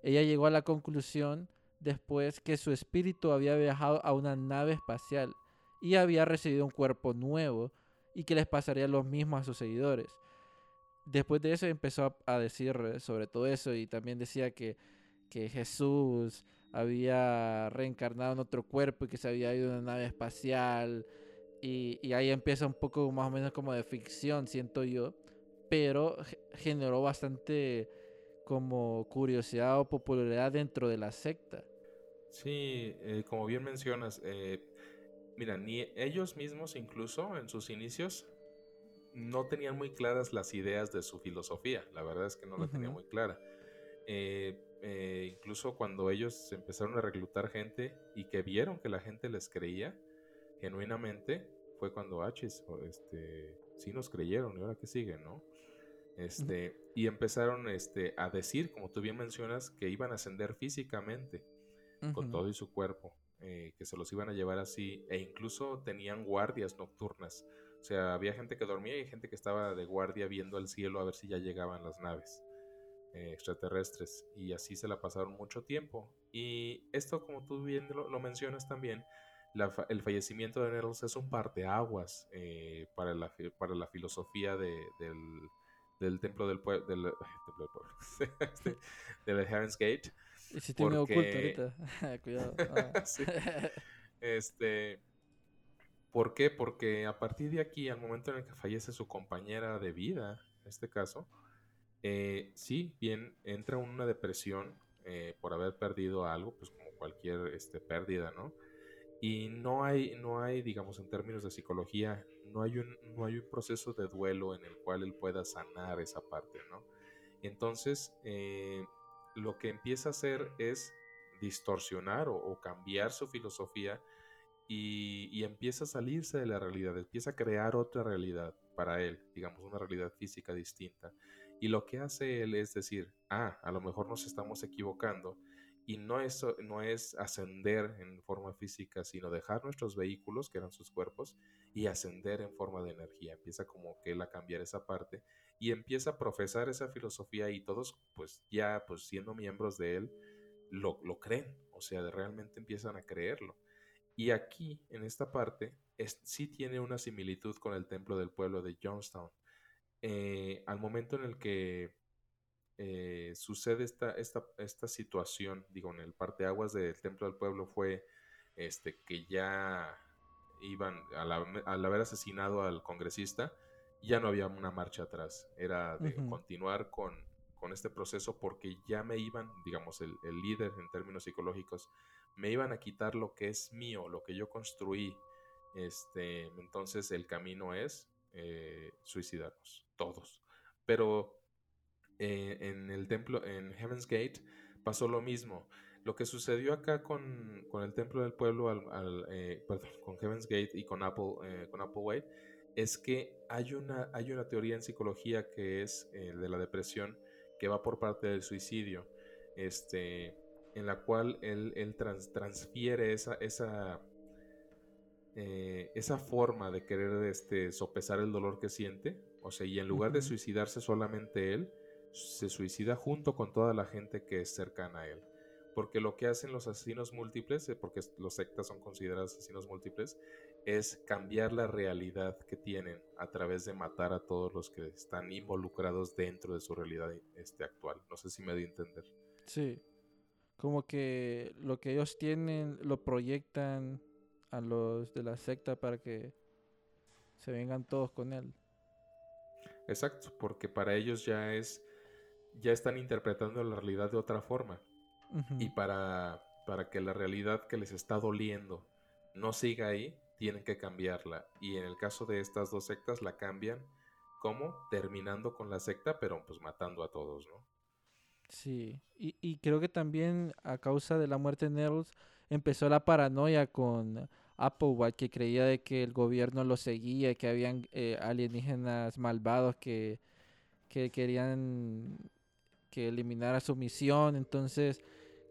ella llegó a la conclusión después que su espíritu había viajado a una nave espacial y había recibido un cuerpo nuevo y que les pasaría lo mismo a sus seguidores después de eso empezó a, decir sobre todo eso y también decía que, que Jesús había reencarnado en otro cuerpo y que se había ido en una nave espacial. Y, y ahí empieza un poco más o menos como de ficción, siento yo. Pero generó bastante como curiosidad o popularidad dentro de la secta. Sí, eh, como bien mencionas, eh, mira, ni ellos mismos incluso en sus inicios no tenían muy claras las ideas de su filosofía, la verdad es que no la tenían muy clara. Eh, eh, incluso cuando ellos empezaron a reclutar gente y que vieron que la gente les creía genuinamente, fue cuando Hachis, ah, este, sí nos creyeron, y ahora que siguen, ¿no? Este, y empezaron este, a decir, como tú bien mencionas, que iban a ascender físicamente con todo y su cuerpo, eh, que se los iban a llevar así, e incluso tenían guardias nocturnas. O sea, había gente que dormía y gente que estaba de guardia viendo el cielo a ver si ya llegaban las naves. Eh, extraterrestres y así se la pasaron mucho tiempo. Y esto, como tú bien lo, mencionas también, el fallecimiento de Nettles es un parteaguas eh, para, la, para la filosofía de, del, templo del pueblo, del, este, del Heaven's Gate. Y si oculto ahorita, cuidado. Ah. Este, ¿Por qué? Porque a partir de aquí, al momento en el que fallece su compañera de vida, en este caso, eh, sí, bien, entra una depresión eh, por haber perdido algo, pues como cualquier este, pérdida, ¿no? Y no hay, no hay, digamos, en términos de psicología, no hay, un, no hay un proceso de duelo en el cual él pueda sanar esa parte, ¿no? Entonces, eh, lo que empieza a hacer es distorsionar o, cambiar su filosofía y, empieza a salirse de la realidad, empieza a crear otra realidad para él, digamos, una realidad física distinta. Y lo que hace él es decir, ah, a lo mejor nos estamos equivocando y no es, no es ascender en forma física, sino dejar nuestros vehículos, que eran sus cuerpos, y ascender en forma de energía. Empieza como que él a cambiar esa parte y empieza a profesar esa filosofía y todos, pues ya, pues siendo miembros de él, lo, lo creen, o sea, realmente empiezan a creerlo. Y aquí, en esta parte, es, sí tiene una similitud con el templo del pueblo de Johnstown eh, al momento en el que eh, sucede esta, esta, esta, situación, digo, en el parteaguas del Templo del Pueblo fue este, que ya iban, al, haber asesinado al congresista, ya no había una marcha atrás, era de continuar con, con, este proceso porque ya me iban, digamos, el, el, líder en términos psicológicos, me iban a quitar lo que es mío, lo que yo construí. Este, entonces el camino es eh, suicidarnos, todos. Pero eh, en el templo, en Heaven's Gate, pasó lo mismo. Lo que sucedió acá con, el templo del pueblo, al, eh, con Heaven's Gate y con Apple, con Applewhite, es que hay una, hay una teoría en psicología que es de la depresión que va por parte del suicidio, este, en la cual él, él transfiere esa, esa eh, esa forma de querer este, sopesar el dolor que siente, o sea, y en lugar de suicidarse solamente él, se suicida junto con toda la gente que es cercana a él. Porque lo que hacen los asesinos múltiples, eh, porque los sectas son considerados asesinos múltiples, es cambiar la realidad que tienen a través de matar a todos los que están involucrados dentro de su realidad este, actual. No sé si me di a entender. Sí, como que lo que ellos tienen lo proyectan a los de la secta para que se vengan todos con él. Exacto, porque para ellos ya es, ya están interpretando la realidad de otra forma. Y para, para que la realidad que les está doliendo no siga ahí, tienen que cambiarla. Y en el caso de estas dos sectas la cambian como terminando con la secta, pero pues matando a todos, ¿no? Sí, y, y creo que también a causa de la muerte de Nettles empezó la paranoia con Applewhite, que creía de que el gobierno lo seguía, que habían eh, alienígenas malvados que, que querían que eliminara su misión. Entonces,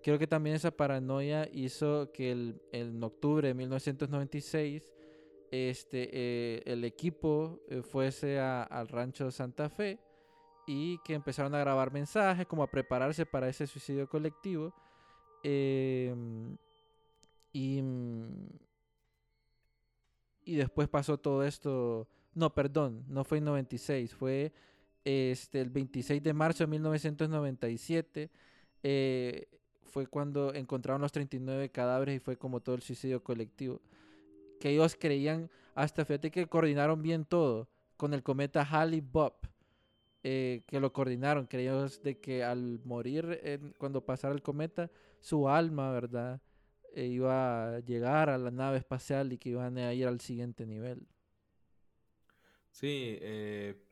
creo que también esa paranoia hizo que el, en octubre de 1996 este, eh, el equipo eh, fuese al rancho Santa Fe y que empezaron a grabar mensajes, como a prepararse para ese suicidio colectivo. Em, y, mm, y después pasó todo esto. No, perdón, no fue en 96, fue este, el 26 de marzo de 1997. Eh, fue cuando encontraron los 39 cadáveres y fue como todo el suicidio colectivo. Que ellos creían, hasta fíjate que coordinaron bien todo con el cometa Halley-Bob. Eh, que lo coordinaron, creían de que al morir, cuando pasara el cometa, su alma, ¿verdad? E iba a llegar a la nave espacial y que iban a ir al siguiente nivel. Sí, eh,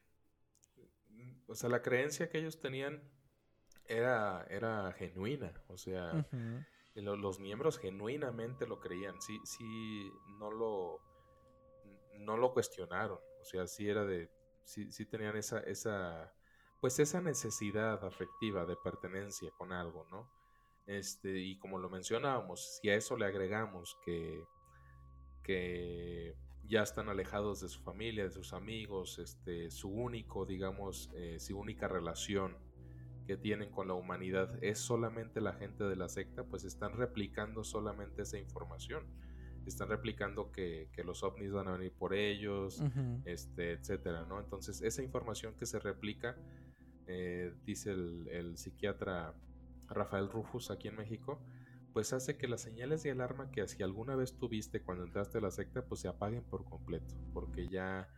o sea, la creencia que ellos tenían era, era genuina, o sea, los miembros genuinamente lo creían, sí, sí, no lo, no lo cuestionaron, o sea, sí era de, sí, sí tenían esa, esa, pues esa necesidad afectiva de pertenencia con algo, ¿no? Este, y como lo mencionábamos, si a eso le agregamos que, que ya están alejados de su familia, de sus amigos, este, su único, digamos, eh, su única relación que tienen con la humanidad es solamente la gente de la secta, pues están replicando solamente esa información. Están replicando que, los ovnis van a venir por ellos, este, etcétera, ¿no? Entonces, esa información que se replica, eh, dice el, el psiquiatra Rafael Rufus aquí en México, pues hace que las señales de alarma que si alguna vez tuviste cuando entraste a la secta, pues se apaguen por completo, porque ya,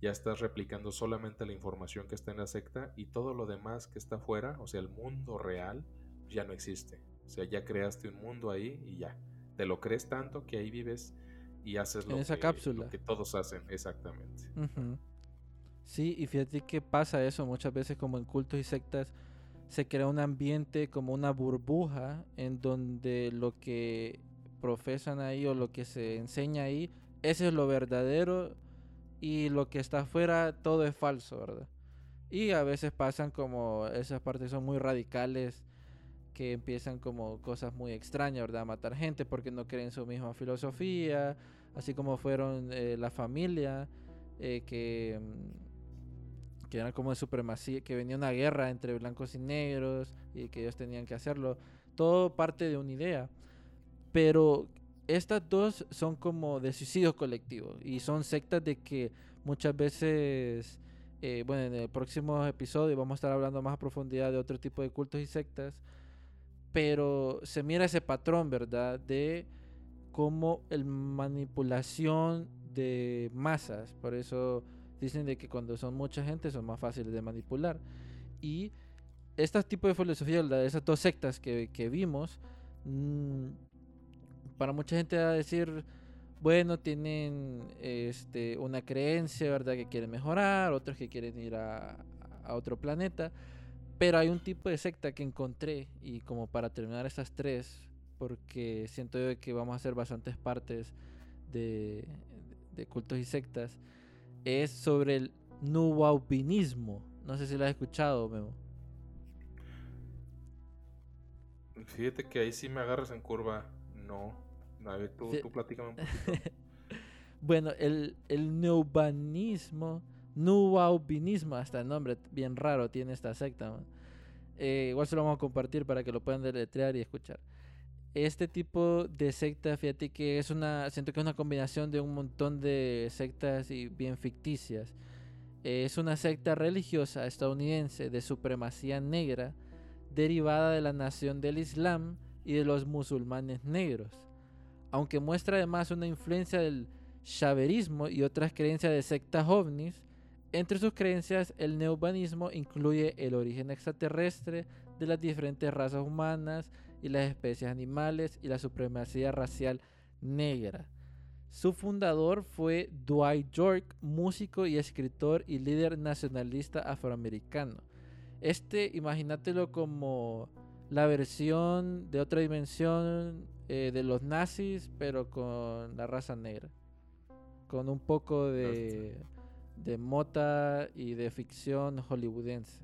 ya estás replicando solamente la información que está en la secta y todo lo demás que está afuera, o sea, el mundo real, ya no existe. O sea, ya creaste un mundo ahí y ya. Te lo crees tanto que ahí vives y haces lo, esa que, cápsula. que todos hacen, exactamente. Sí, y fíjate que pasa eso muchas veces como en cultos y sectas se crea un ambiente como una burbuja en donde lo que profesan ahí o lo que se enseña ahí, ese es lo verdadero y lo que está afuera todo es falso, ¿verdad? Y a veces pasan como esas partes son muy radicales que empiezan como cosas muy extrañas, ¿verdad? Matar gente porque no creen su misma filosofía, así como fueron eh, la familia, eh, que mm, que eran como de supremacía, que venía una guerra entre blancos y negros y que ellos tenían que hacerlo. Todo parte de una idea. Pero estas dos son como de suicidio colectivo y son sectas de que muchas veces, eh, bueno, en el próximo episodio vamos a estar hablando más a profundidad de otro tipo de cultos y sectas, pero se mira ese patrón, ¿verdad? De cómo el manipulación de masas, por eso Dicen de que cuando son mucha gente son más fáciles de manipular. Y este tipo de filosofía, esas dos sectas que, vimos, mm, para mucha gente va a decir, bueno, tienen este, una creencia, ¿verdad? Que quieren mejorar, otros que quieren ir a, otro planeta. Pero hay un tipo de secta que encontré, y como para terminar estas tres, porque siento yo que vamos a hacer bastantes partes de, de cultos y sectas, es sobre el nuwaubinismo. No sé si lo has escuchado, Memo. Fíjate que ahí sí me agarras en curva. No. A ver, tú, platícame un poquito. bueno, el, el nubanismo, nuwaubinismo, hasta el nombre bien raro tiene esta secta. Eh, igual se lo vamos a compartir para que lo puedan deletrear y escuchar este tipo de secta, fíjate que es una, siento que es una combinación de un montón de sectas y bien ficticias. Es una secta religiosa estadounidense de supremacía negra derivada de la nación del Islam y de los musulmanes negros. Aunque muestra además una influencia del shaverismo y otras creencias de sectas ovnis, entre sus creencias el neobanismo incluye el origen extraterrestre de las diferentes razas humanas, y las especies animales y la supremacía racial negra. Su fundador fue Dwight York, músico y escritor y líder nacionalista afroamericano. Este, imagínatelo como la versión de otra dimensión eh, de los nazis, pero con la raza negra. Con un poco de, de mota y de ficción hollywoodense.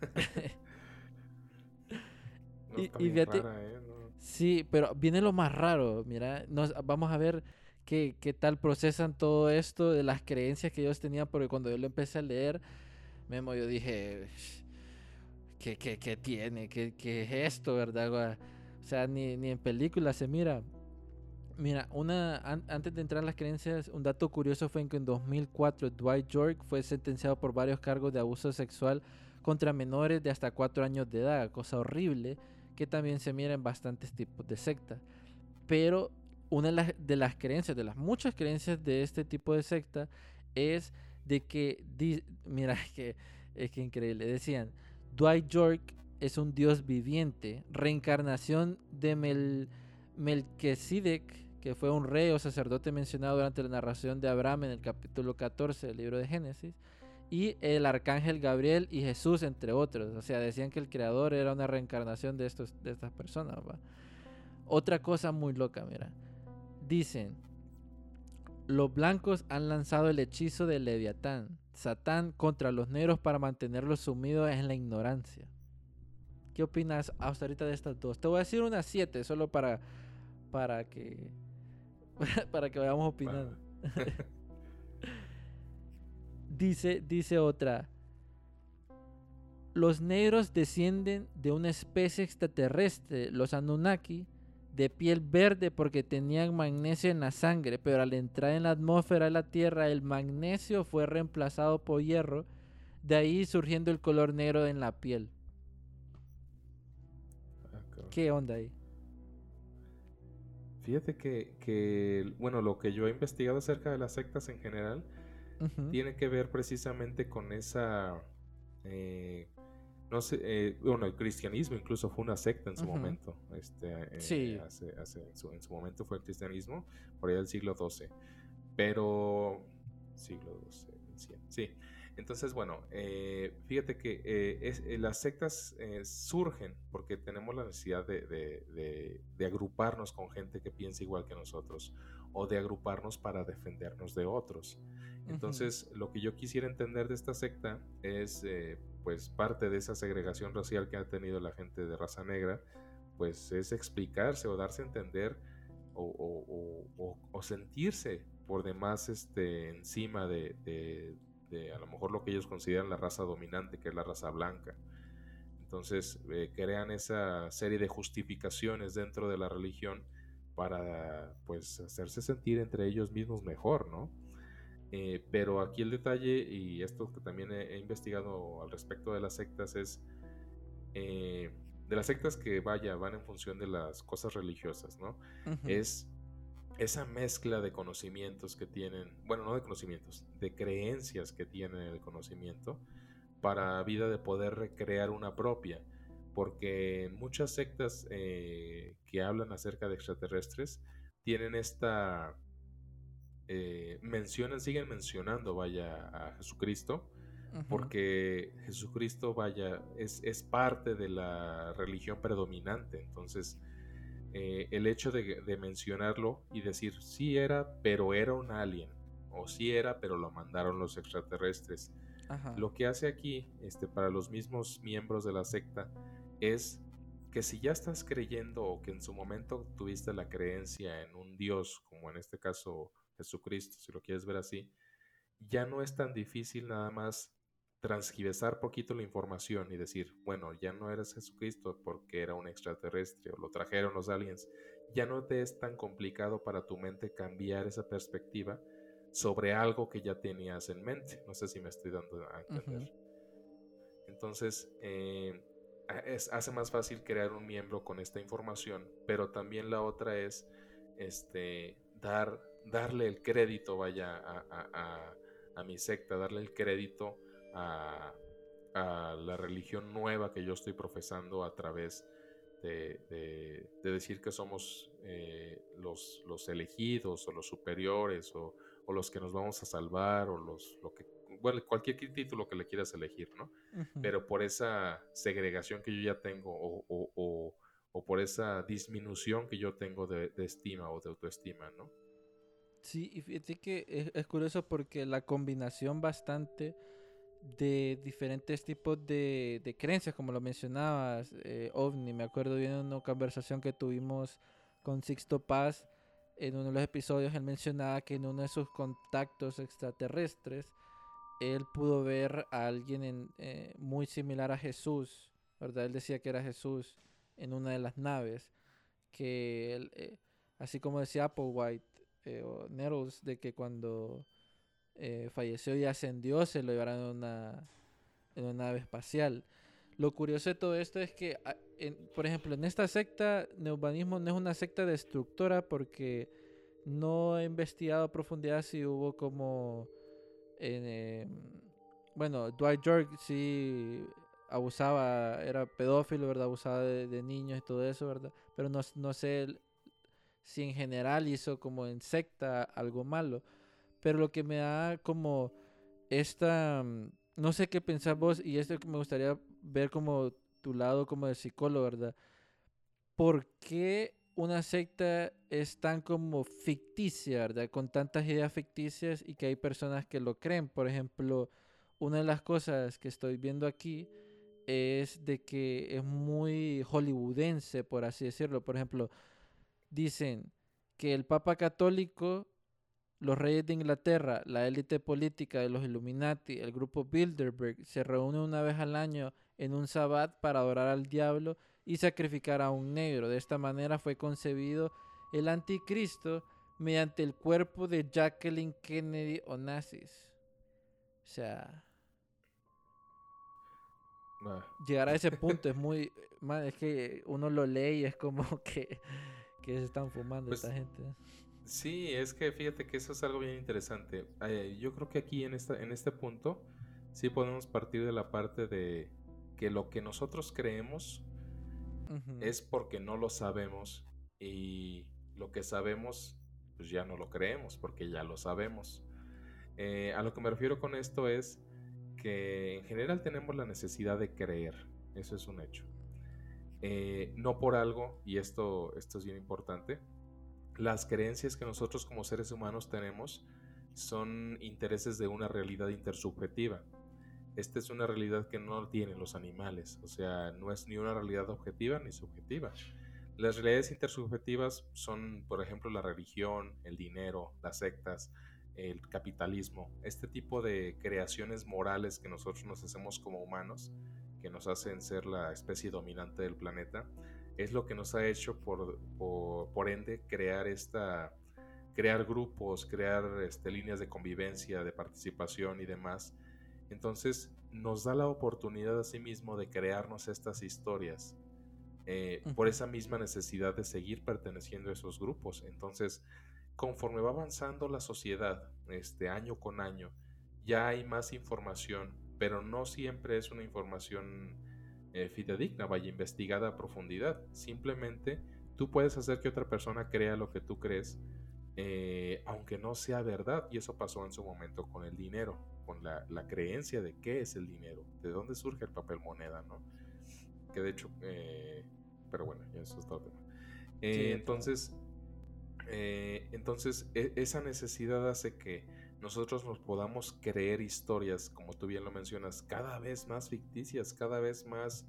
y, fíjate, ¿eh? Sí, pero viene lo más raro. Mira, nos, vamos a ver qué, qué, tal procesan todo esto de las creencias que ellos tenían, porque cuando yo lo empecé a leer, Memo, yo dije, ¿qué, qué, qué tiene? ¿Qué, ¿Qué, es esto, verdad? O sea, ni, ni en películas se mira. Mira, una, antes de entrar en las creencias, un dato curioso fue que en 2004 Dwight York fue sentenciado por varios cargos de abuso sexual contra menores de hasta 4 años de edad, cosa horrible que también se mira en bastantes tipos de sectas. Pero una de las, creencias, de las muchas creencias de este tipo de secta, es de que, mira, que es que increíble, decían, Dwight York es un dios viviente, reencarnación de Mel, que fue un rey o sacerdote mencionado durante la narración de Abraham en el capítulo 14 del libro de Génesis, y el arcángel Gabriel y Jesús, entre otros. O sea, decían que el creador era una reencarnación de, estos, de estas personas. Otra cosa muy loca, mira. Dicen, los blancos han lanzado el hechizo de Leviatán, Satán, contra los negros para mantenerlos sumidos en la ignorancia. ¿Qué opinas hasta ahorita de estas dos? Te voy a decir unas siete, solo para, para que para que vayamos opinando. dice, dice otra. Los negros descienden de una especie extraterrestre, los Anunnaki, de piel verde porque tenían magnesio en la sangre, pero al entrar en la atmósfera de la Tierra el magnesio fue reemplazado por hierro, de ahí surgiendo el color negro en la piel. ¿Qué onda ahí? Fíjate que, bueno, lo que yo he investigado acerca de las sectas en general tiene que ver precisamente con esa... Eh, no sé, eh, bueno, el cristianismo incluso fue una secta en su momento. Este, eh, sí. Hace, en, su, momento fue el cristianismo, por ahí del siglo XII. Pero... Siglo XII, sí. Entonces, bueno, eh, fíjate que eh, las sectas surgen porque tenemos la necesidad de, agruparnos con gente que piensa igual que nosotros o de agruparnos para defendernos de otros. Entonces, lo que yo quisiera entender de esta secta es pues parte de esa segregación racial que ha tenido la gente de raza negra, pues es explicarse o darse a entender o, sentirse por demás este, encima de, a lo mejor lo que ellos consideran la raza dominante, que es la raza blanca. Entonces eh, crean esa serie de justificaciones dentro de la religión para pues hacerse sentir entre ellos mismos mejor, ¿no? Eh, pero aquí el detalle, y esto que también he, investigado al respecto de las sectas, es eh, de las sectas que vaya, van en función de las cosas religiosas, ¿no? Es esa mezcla de conocimientos que tienen, bueno, no de conocimientos, de creencias que tienen el conocimiento para vida de poder recrear una propia. Porque muchas sectas eh, que hablan acerca de extraterrestres tienen esta eh, mencionan, siguen mencionando, vaya, a Jesucristo, porque Jesucristo, vaya, es, es, parte de la religión predominante. Entonces, eh, el hecho de, mencionarlo y decir, sí era, pero era un alien, o sí era, pero lo mandaron los extraterrestres. Lo que hace aquí, este, para los mismos miembros de la secta, es que si ya estás creyendo o que en su momento tuviste la creencia en un Dios, como en este caso Jesucristo, si lo quieres ver así, ya no es tan difícil nada más transgiversar poquito la información y decir, bueno, ya no eres Jesucristo porque era un extraterrestre o lo trajeron los aliens. Ya no te es tan complicado para tu mente cambiar esa perspectiva sobre algo que ya tenías en mente. No sé si me estoy dando a entender. Entonces, eh, es, hace más fácil crear un miembro con esta información, pero también la otra es este, dar darle el crédito, vaya, a, mi secta, darle el crédito a, la religión nueva que yo estoy profesando a través de, decir que somos eh, los, los, elegidos o los superiores o, los que nos vamos a salvar o los lo que bueno, cualquier título que le quieras elegir, ¿no? Pero por esa segregación que yo ya tengo o, por esa disminución que yo tengo de, de estima o de autoestima, ¿no? Sí, y fíjate que es, curioso porque la combinación bastante de diferentes tipos de, de creencias, como lo mencionabas, eh, OVNI, me acuerdo bien una conversación que tuvimos con Sixto Paz, en uno de los episodios él mencionaba que en uno de sus contactos extraterrestres, él pudo ver a alguien en, eh, muy similar a Jesús, ¿verdad? Él decía que era Jesús en una de las naves, que él, eh, así como decía Applewhite, eh, Nettles de que cuando eh, falleció y ascendió se lo llevaron en una, en una nave espacial. lo curioso de todo esto es que, ah, por ejemplo, en esta secta, neubanismo no es una secta destructora porque no he investigado a profundidad si hubo como... Em, bueno, Dwight York sí abusaba, era pedófilo, ¿verdad? Abusaba de, niños y todo eso, ¿verdad? Pero no, no sé si en general hizo como en secta algo malo. Pero lo que me da como esta... Mm, no sé qué pensás vos y esto me gustaría ver como tu lado como de psicólogo, ¿verdad? ¿Por qué una secta es tan como ficticia, ¿verdad? Con tantas ideas ficticias y que hay personas que lo creen. Por ejemplo, una de las cosas que estoy viendo aquí es de que es muy hollywoodense, por así decirlo. Por ejemplo, dicen que el Papa Católico, los reyes de Inglaterra, la élite política de los Illuminati, el grupo Bilderberg, se reúnen una vez al año en un sabbat para adorar al diablo y sacrificar a un negro. De esta manera fue concebido el anticristo mediante el cuerpo de Jacqueline Kennedy Onassis. O sea, Llegar a ese punto es muy. es que uno lo lee y es como que, que se están fumando pues, esta gente. Sí, es que fíjate que eso es algo bien interesante. yo creo que aquí en, esta, en este punto sí podemos partir de la parte de que lo que nosotros creemos es porque no lo sabemos y lo que sabemos pues ya no lo creemos porque ya lo sabemos. Eh, a lo que me refiero con esto es que en general tenemos la necesidad de creer, eso es un hecho. Eh, no por algo, y esto, esto es bien importante, las creencias que nosotros como seres humanos tenemos son intereses de una realidad intersubjetiva. Esta es una realidad que no tienen los animales, o sea, no es ni una realidad objetiva ni subjetiva. Las realidades intersubjetivas son, por ejemplo, la religión, el dinero, las sectas, el capitalismo, este tipo de creaciones morales que nosotros nos hacemos como humanos, que nos hacen ser la especie dominante del planeta, es lo que nos ha hecho por, por, ende crear esta crear grupos, crear este, líneas de convivencia, de participación y demás. Entonces nos da la oportunidad a sí mismo de crearnos estas historias eh, por esa misma necesidad de seguir perteneciendo a esos grupos. Entonces, conforme va avanzando la sociedad, este año con año, ya hay más información, pero no siempre es una información eh, fidedigna, vaya investigada a profundidad. Simplemente tú puedes hacer que otra persona crea lo que tú crees, eh, aunque no sea verdad. Y eso pasó en su momento con el dinero, con la, creencia de qué es el dinero, de dónde surge el papel moneda, ¿no? Que de hecho, eh, pero bueno, eso es todo tema. entonces, entonces, e, esa necesidad hace que nosotros nos podamos creer historias, como tú bien lo mencionas, cada vez más ficticias, cada vez más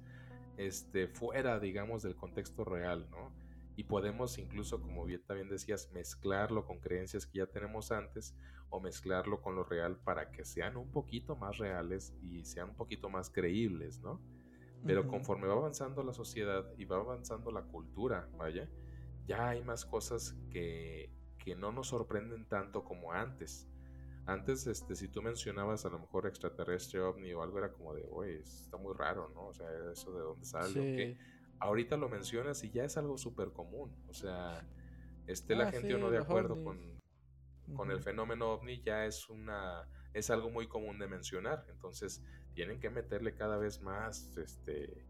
este, fuera, digamos, del contexto real, ¿no? Y podemos incluso, como bien también decías, mezclarlo con creencias que ya tenemos antes o mezclarlo con lo real para que sean un poquito más reales y sean un poquito más creíbles, ¿no? Pero conforme va avanzando la sociedad y va avanzando la cultura, vaya, ya hay más cosas que, no nos sorprenden tanto como antes. Antes, este, si tú mencionabas a lo mejor extraterrestre, ovni o algo, era como de, oye, está muy raro, ¿no? O sea, eso de dónde sale, Ahorita lo mencionas y ya es algo súper común. O sea, esté la ah, gente o no de acuerdo con, con el fenómeno ovni, ya es una es algo muy común de mencionar. Entonces, tienen que meterle cada vez más este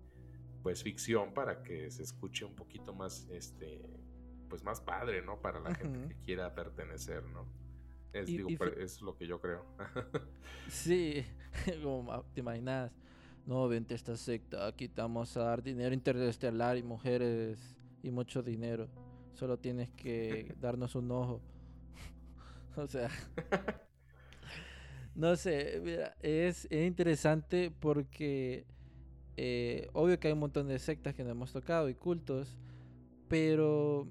pues ficción para que se escuche un poquito más este pues más padre, ¿no? Para la gente que quiera pertenecer, ¿no? Es, digo, es lo que yo creo. sí, como te imaginas, no, vente a esta secta, aquí te vamos a dar dinero interestelar y mujeres y mucho dinero. Solo tienes que darnos un ojo. o sea, no sé, mira, es, es interesante porque eh, obvio que hay un montón de sectas que no hemos tocado y cultos, pero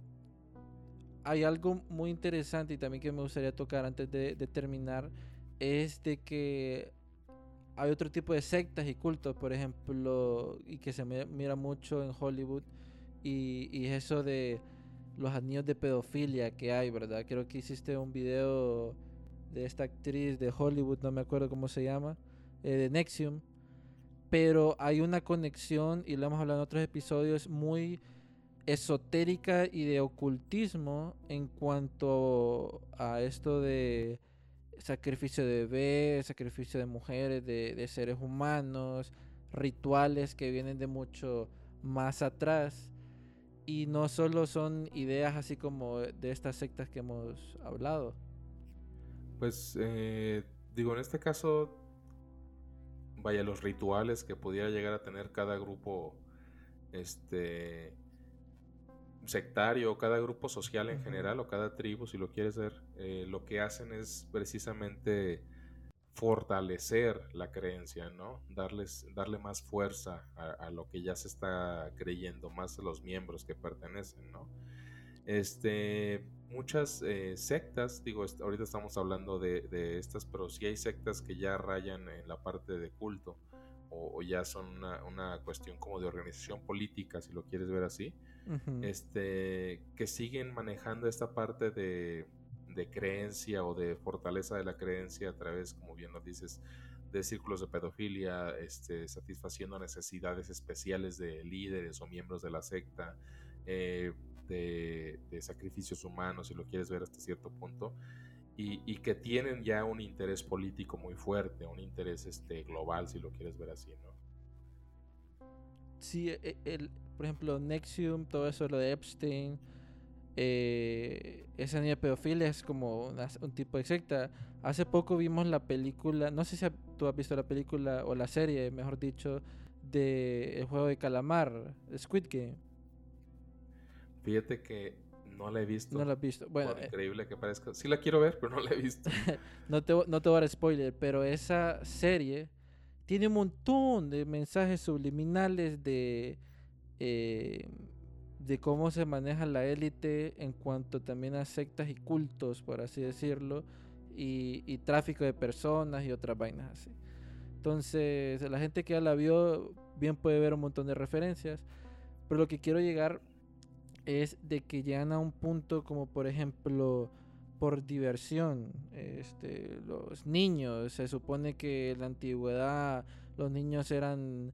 hay algo muy interesante y también que me gustaría tocar antes de, terminar, es de que hay otro tipo de sectas y cultos, por ejemplo, y que se mira mucho en Hollywood, y, y eso de los anillos de pedofilia que hay, ¿verdad? Creo que hiciste un video de esta actriz de Hollywood, no me acuerdo cómo se llama, eh, de Nexium, pero hay una conexión, y lo hemos hablado en otros episodios, muy esotérica y de ocultismo en cuanto a esto de sacrificio de bebés, sacrificio de mujeres, de, seres humanos, rituales que vienen de mucho más atrás. Y no solo son ideas así como de estas sectas que hemos hablado. Pues eh, digo, en este caso, vaya, los rituales que pudiera llegar a tener cada grupo este, sectario, cada grupo social en general o cada tribu, si lo quieres ver, eh, lo que hacen es precisamente fortalecer la creencia, ¿no? Darles, darle más fuerza a, lo que ya se está creyendo, más a los miembros que pertenecen, ¿no? Este, muchas eh, sectas, digo, ahorita estamos hablando de, de, estas, pero sí hay sectas que ya rayan en la parte de culto o, ya son una, una, cuestión como de organización política, si lo quieres ver así, este, que siguen manejando esta parte de, de, creencia o de fortaleza de la creencia a través, como bien lo dices, de círculos de pedofilia, este, satisfaciendo necesidades especiales de líderes o miembros de la secta, eh, de, de, sacrificios humanos, si lo quieres ver hasta cierto punto y, que tienen ya un interés político muy fuerte, un interés este, global, si lo quieres ver así, ¿no? Sí, e, el, por ejemplo, Nexium, todo eso, lo de Epstein, eh, esa niña pedofilia es como un tipo de secta. Hace poco vimos la película, no sé si tú has visto la película o la serie, mejor dicho, de El juego de calamar, Squid Game. Fíjate que no la he visto. No la he visto. Bueno, eh, increíble que parezca. Sí la quiero ver, pero no la he visto. no, te, no te voy a dar spoiler, pero esa serie tiene un montón de mensajes subliminales de, eh, de cómo se maneja la élite en cuanto también a sectas y cultos, por así decirlo, y, y tráfico de personas y otras vainas así. Entonces, la gente que ya la vio bien puede ver un montón de referencias, pero lo que quiero llegar es de que llegan a un punto como por ejemplo por diversión. Este, los niños, se supone que en la antigüedad los niños eran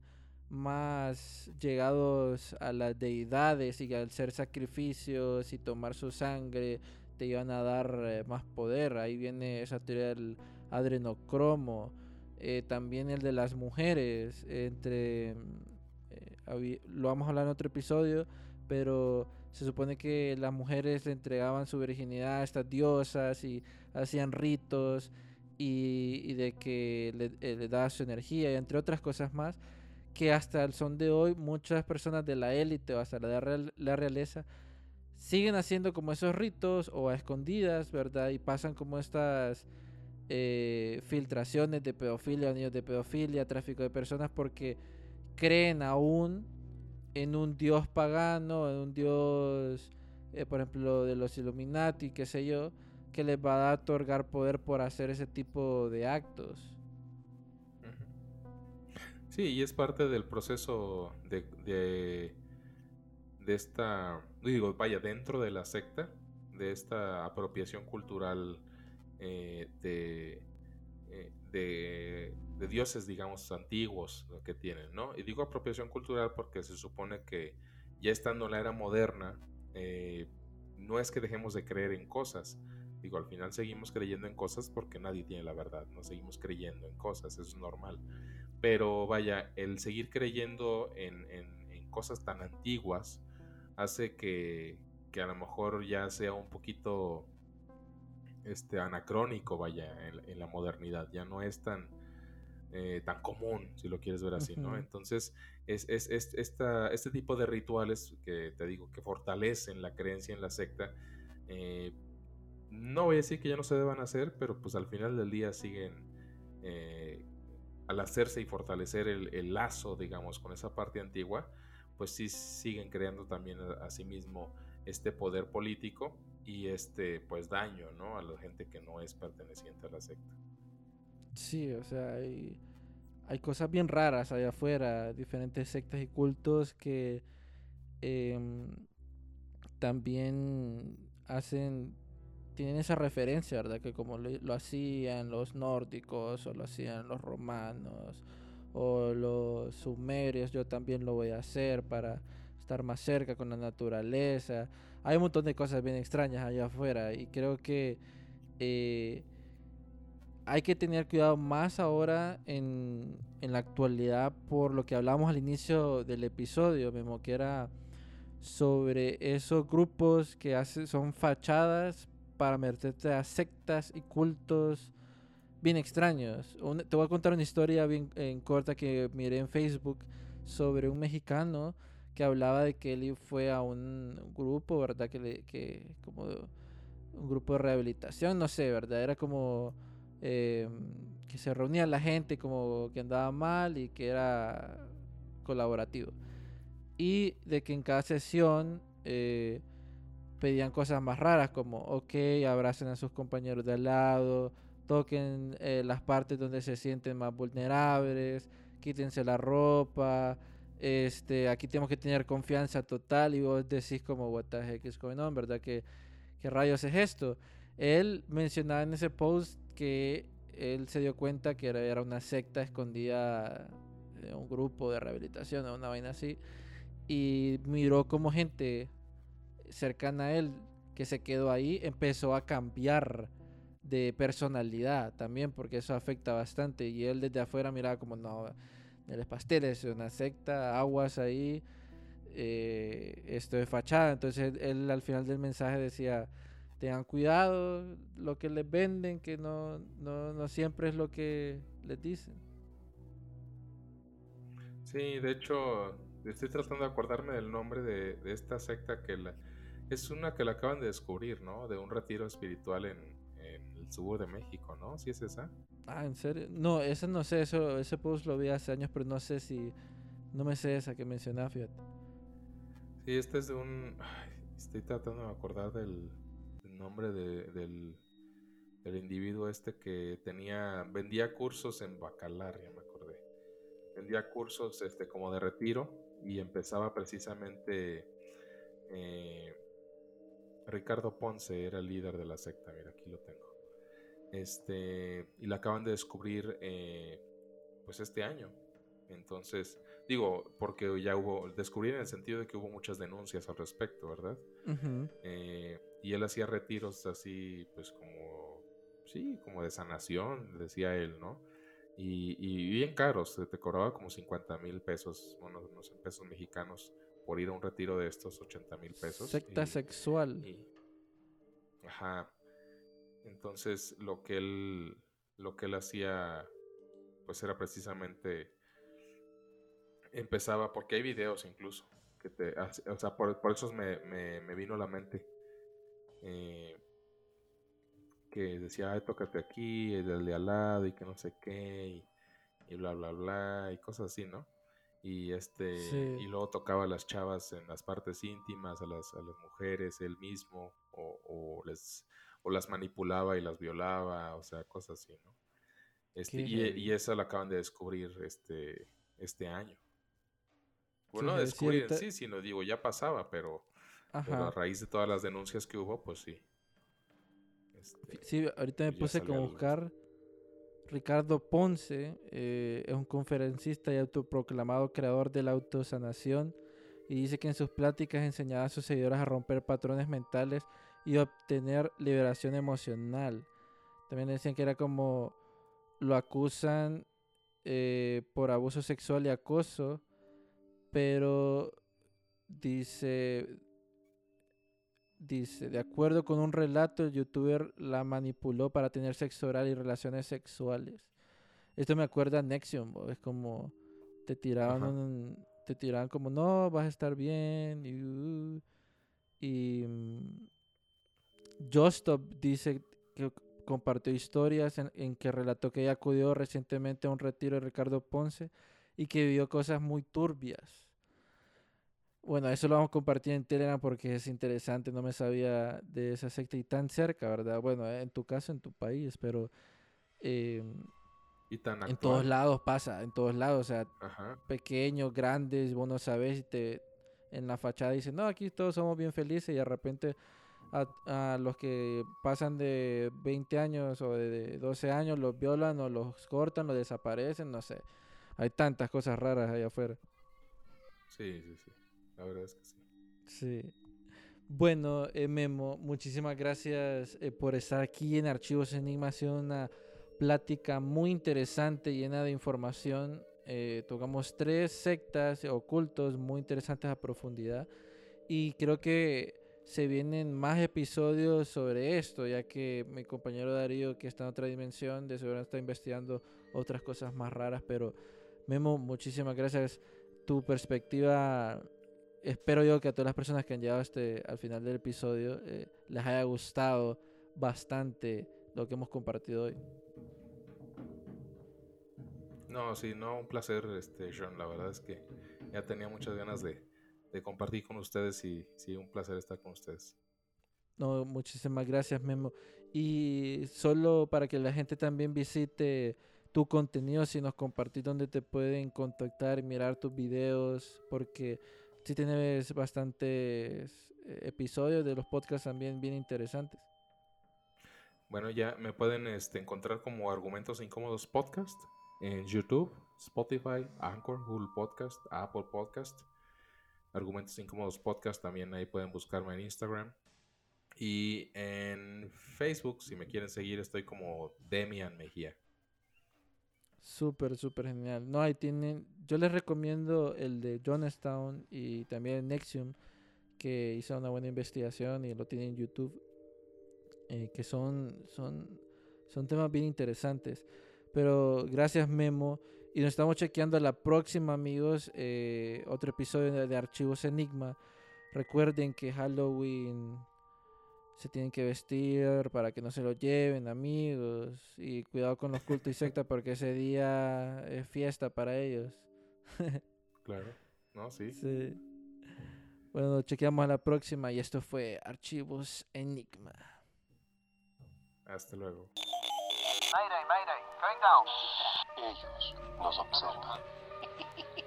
más llegados a las deidades y al ser sacrificios y tomar su sangre te iban a dar eh, más poder. Ahí viene esa teoría del adrenocromo. Eh, también el de las mujeres. Entre eh, lo vamos a hablar en otro episodio. Pero se supone que las mujeres le entregaban su virginidad a estas diosas y hacían ritos y, de que le, le daba su energía y entre otras cosas más que hasta el son de hoy muchas personas de la élite o hasta la, la realeza siguen haciendo como esos ritos o a escondidas, ¿verdad? Y pasan como estas eh, filtraciones de pedofilia, niños de pedofilia, tráfico de personas, porque creen aún en un dios pagano, en un dios, eh, por ejemplo, de los Illuminati, qué sé yo, que les va a otorgar poder por hacer ese tipo de actos. Sí, y es parte del proceso de, de, esta, digo, vaya, dentro de la secta, de esta apropiación cultural eh, de, eh, de de dioses, digamos, antiguos que tienen, ¿no? Y digo apropiación cultural porque se supone que ya estando en la era moderna, eh, no es que dejemos de creer en cosas. Digo, al final seguimos creyendo en cosas porque nadie tiene la verdad, no seguimos creyendo en cosas, es normal. Pero vaya, el seguir creyendo en, cosas tan antiguas hace que, que, a lo mejor ya sea un poquito este, anacrónico, vaya, en la modernidad, ya no es tan eh, tan común, si lo quieres ver así, ¿no? Entonces, es, es, esta, este tipo de rituales que te digo que fortalecen la creencia en la secta, eh, no voy a decir que ya no se deban hacer, pero pues al final del día siguen, eh, al hacerse y fortalecer el, lazo, digamos, con esa parte antigua, pues sí siguen creando también a, sí mismo este poder político y este pues daño, ¿no? A la gente que no es perteneciente a la secta. Sí, o sea, hay, hay cosas bien raras allá afuera, diferentes sectas y cultos que em, también hacen, tienen esa referencia, ¿verdad? Que como lo, hacían los nórdicos o lo hacían los romanos o los sumerios, yo también lo voy a hacer para estar más cerca con la naturaleza. Hay un montón de cosas bien extrañas allá afuera y creo que eh, hay que tener cuidado más ahora en, en, la actualidad por lo que hablamos al inicio del episodio, Memo, que era sobre esos grupos que hace, son fachadas para meterte a sectas y cultos bien extraños. te voy a contar una historia bien en corta que miré en Facebook sobre un mexicano que hablaba de que él fue a un grupo, ¿verdad? Que, le, que como un grupo de rehabilitación, no sé, ¿verdad? Era como em, que se reunía la gente como que andaba mal y que era colaborativo. Y de que en cada sesión eh, pedían cosas más raras como, ok, abracen a sus compañeros de al lado, toquen eh, las partes donde se sienten más vulnerables, quítense la ropa, este, aquí tenemos que tener confianza total y vos decís como, what the heck is going on, ¿verdad? ¿Qué, qué rayos es esto? Él mencionaba en ese post que él se dio cuenta que era, una secta escondida, un grupo de rehabilitación o una vaina así, y miró como gente cercana a él que se quedó ahí empezó a cambiar de personalidad también, porque eso afecta bastante. Y él desde afuera miraba como, no, el pastel es una secta, aguas ahí, eh, esto es fachada. Entonces él, al final del mensaje decía, tengan cuidado lo que les venden, que no, no, no siempre es lo que les dicen. Sí, de hecho, estoy tratando de acordarme del nombre de, de esta secta que la, es una que la acaban de descubrir, ¿no? De un retiro espiritual en, el sur de México, ¿no? ¿Sí es esa? Ah, ¿en serio? No, esa no sé, eso, ese post lo vi hace años, pero no sé si... No me sé esa que mencionaba, fíjate. Sí, este es de un... estoy tratando de acordar del, nombre del, del individuo este que tenía... Vendía cursos en Bacalar, ya me acordé. Vendía cursos este, como de retiro y empezaba precisamente... Eh, Ricardo Ponce era el líder de la secta, mira, aquí lo tengo. Este, y la acaban de descubrir eh, pues este año. Entonces, digo, porque ya hubo, descubrir en el sentido de que hubo muchas denuncias al respecto, ¿verdad? Eh, y él hacía retiros así, pues como, sí, como de sanación, decía él, ¿no? Y, y bien caros, te cobraba como 50 mil pesos, bueno, no sé, pesos mexicanos por ir a un retiro de estos 80 mil pesos. Secta sexual. ajá. Entonces lo que él lo que él hacía pues era precisamente empezaba porque hay videos incluso que te o sea por, eso me, me, vino a la mente eh, que decía ay tócate aquí el de al lado y que no sé qué y, y bla bla bla y cosas así no y este y luego tocaba a las chavas en las partes íntimas a las, a las mujeres él mismo o, o, les o las manipulaba y las violaba o sea cosas así no este y, y, eso lo acaban de descubrir este este año. Bueno no descubrir sí sino digo ya pasaba pero, a raíz de todas las denuncias que hubo pues sí. Este, sí ahorita me puse a buscar Ricardo Ponce eh, es un conferencista y autoproclamado creador de la autosanación y dice que en sus pláticas enseñaba a sus seguidores a romper patrones mentales y obtener liberación emocional. También decían que era como lo acusan eh, por abuso sexual y acoso, pero dice Dice, de acuerdo con un relato, el youtuber la manipuló para tener sexo oral y relaciones sexuales. Esto me acuerda a Nexium, es como te tiraban te tiraban como no, vas a estar bien y, uh, y mm, Justop dice que compartió historias en, en, que relató que ella acudió recientemente a un retiro de Ricardo Ponce y que vivió cosas muy turbias. Bueno, eso lo vamos a compartir en Telegram porque es interesante, no me sabía de esa secta y tan cerca, ¿verdad? Bueno, en tu caso, en tu país, pero em, en todos lados pasa, en todos lados, o sea, pequeños, grandes, vos no sabes, y te, en la fachada dicen, no, aquí todos somos bien felices y de repente a, los que pasan de 20 años o de 12 años los violan o los cortan, los desaparecen, no sé. hay tantas cosas raras allá afuera. Sí, sí, sí. La verdad es que sí. Sí. Bueno, eh, Memo, muchísimas gracias eh, por estar aquí en Archivos Enigma. Ha sido una plática muy interesante, llena de información. Eh, tocamos tres sectas ocultos muy interesantes a profundidad. Y creo que se vienen más episodios sobre esto, ya que mi compañero Darío, que está en otra dimensión, de seguro está investigando otras cosas más raras. Pero, Memo, muchísimas gracias. Tu perspectiva espero yo que a todas las personas que han llegado este, al final del episodio eh, les haya gustado bastante lo que hemos compartido hoy. No, sí, no, un placer, este, Sean. La verdad es que ya tenía muchas ganas de, de compartir con ustedes y sí, un placer estar con ustedes. No, muchísimas gracias, Memo. Y solo para que la gente también visite tu contenido, si nos compartís dónde te pueden contactar mirar tus videos, porque sí tienes bastantes eh, episodios de los podcasts también bien interesantes. Bueno, ya me pueden este, encontrar como Argumentos Incómodos Podcast en YouTube, Spotify, Anchor, Google Podcast, Apple Podcast. Argumentos Incómodos Podcast también ahí pueden buscarme en Instagram. Y en Facebook, si me quieren seguir, estoy como Demian Mejía. Súper, súper genial. No, ahí tienen. Yo les recomiendo el de Jonestown y también Nexium, que hizo una buena investigación y lo tienen en YouTube. Eh, que son, son, son temas bien interesantes. Pero gracias, Memo. Y nos estamos chequeando la próxima, amigos. Eh, otro episodio de Archivos Enigma. Recuerden que Halloween se tienen que vestir para que no se lo lleven, amigos. Y cuidado con los cultos y sectas porque ese día es fiesta para ellos. claro, ¿no? Sí. sí. Bueno, chequeamos a la próxima y esto fue Archivos Enigma. Hasta luego. Mayday, mayday, going down. Ellos nos observan.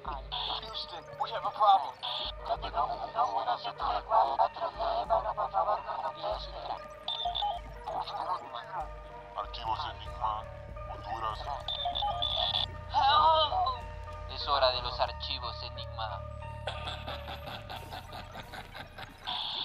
Houston, we have a problem. Archivos Enigma, Honduras. Es hora de los archivos Enigma.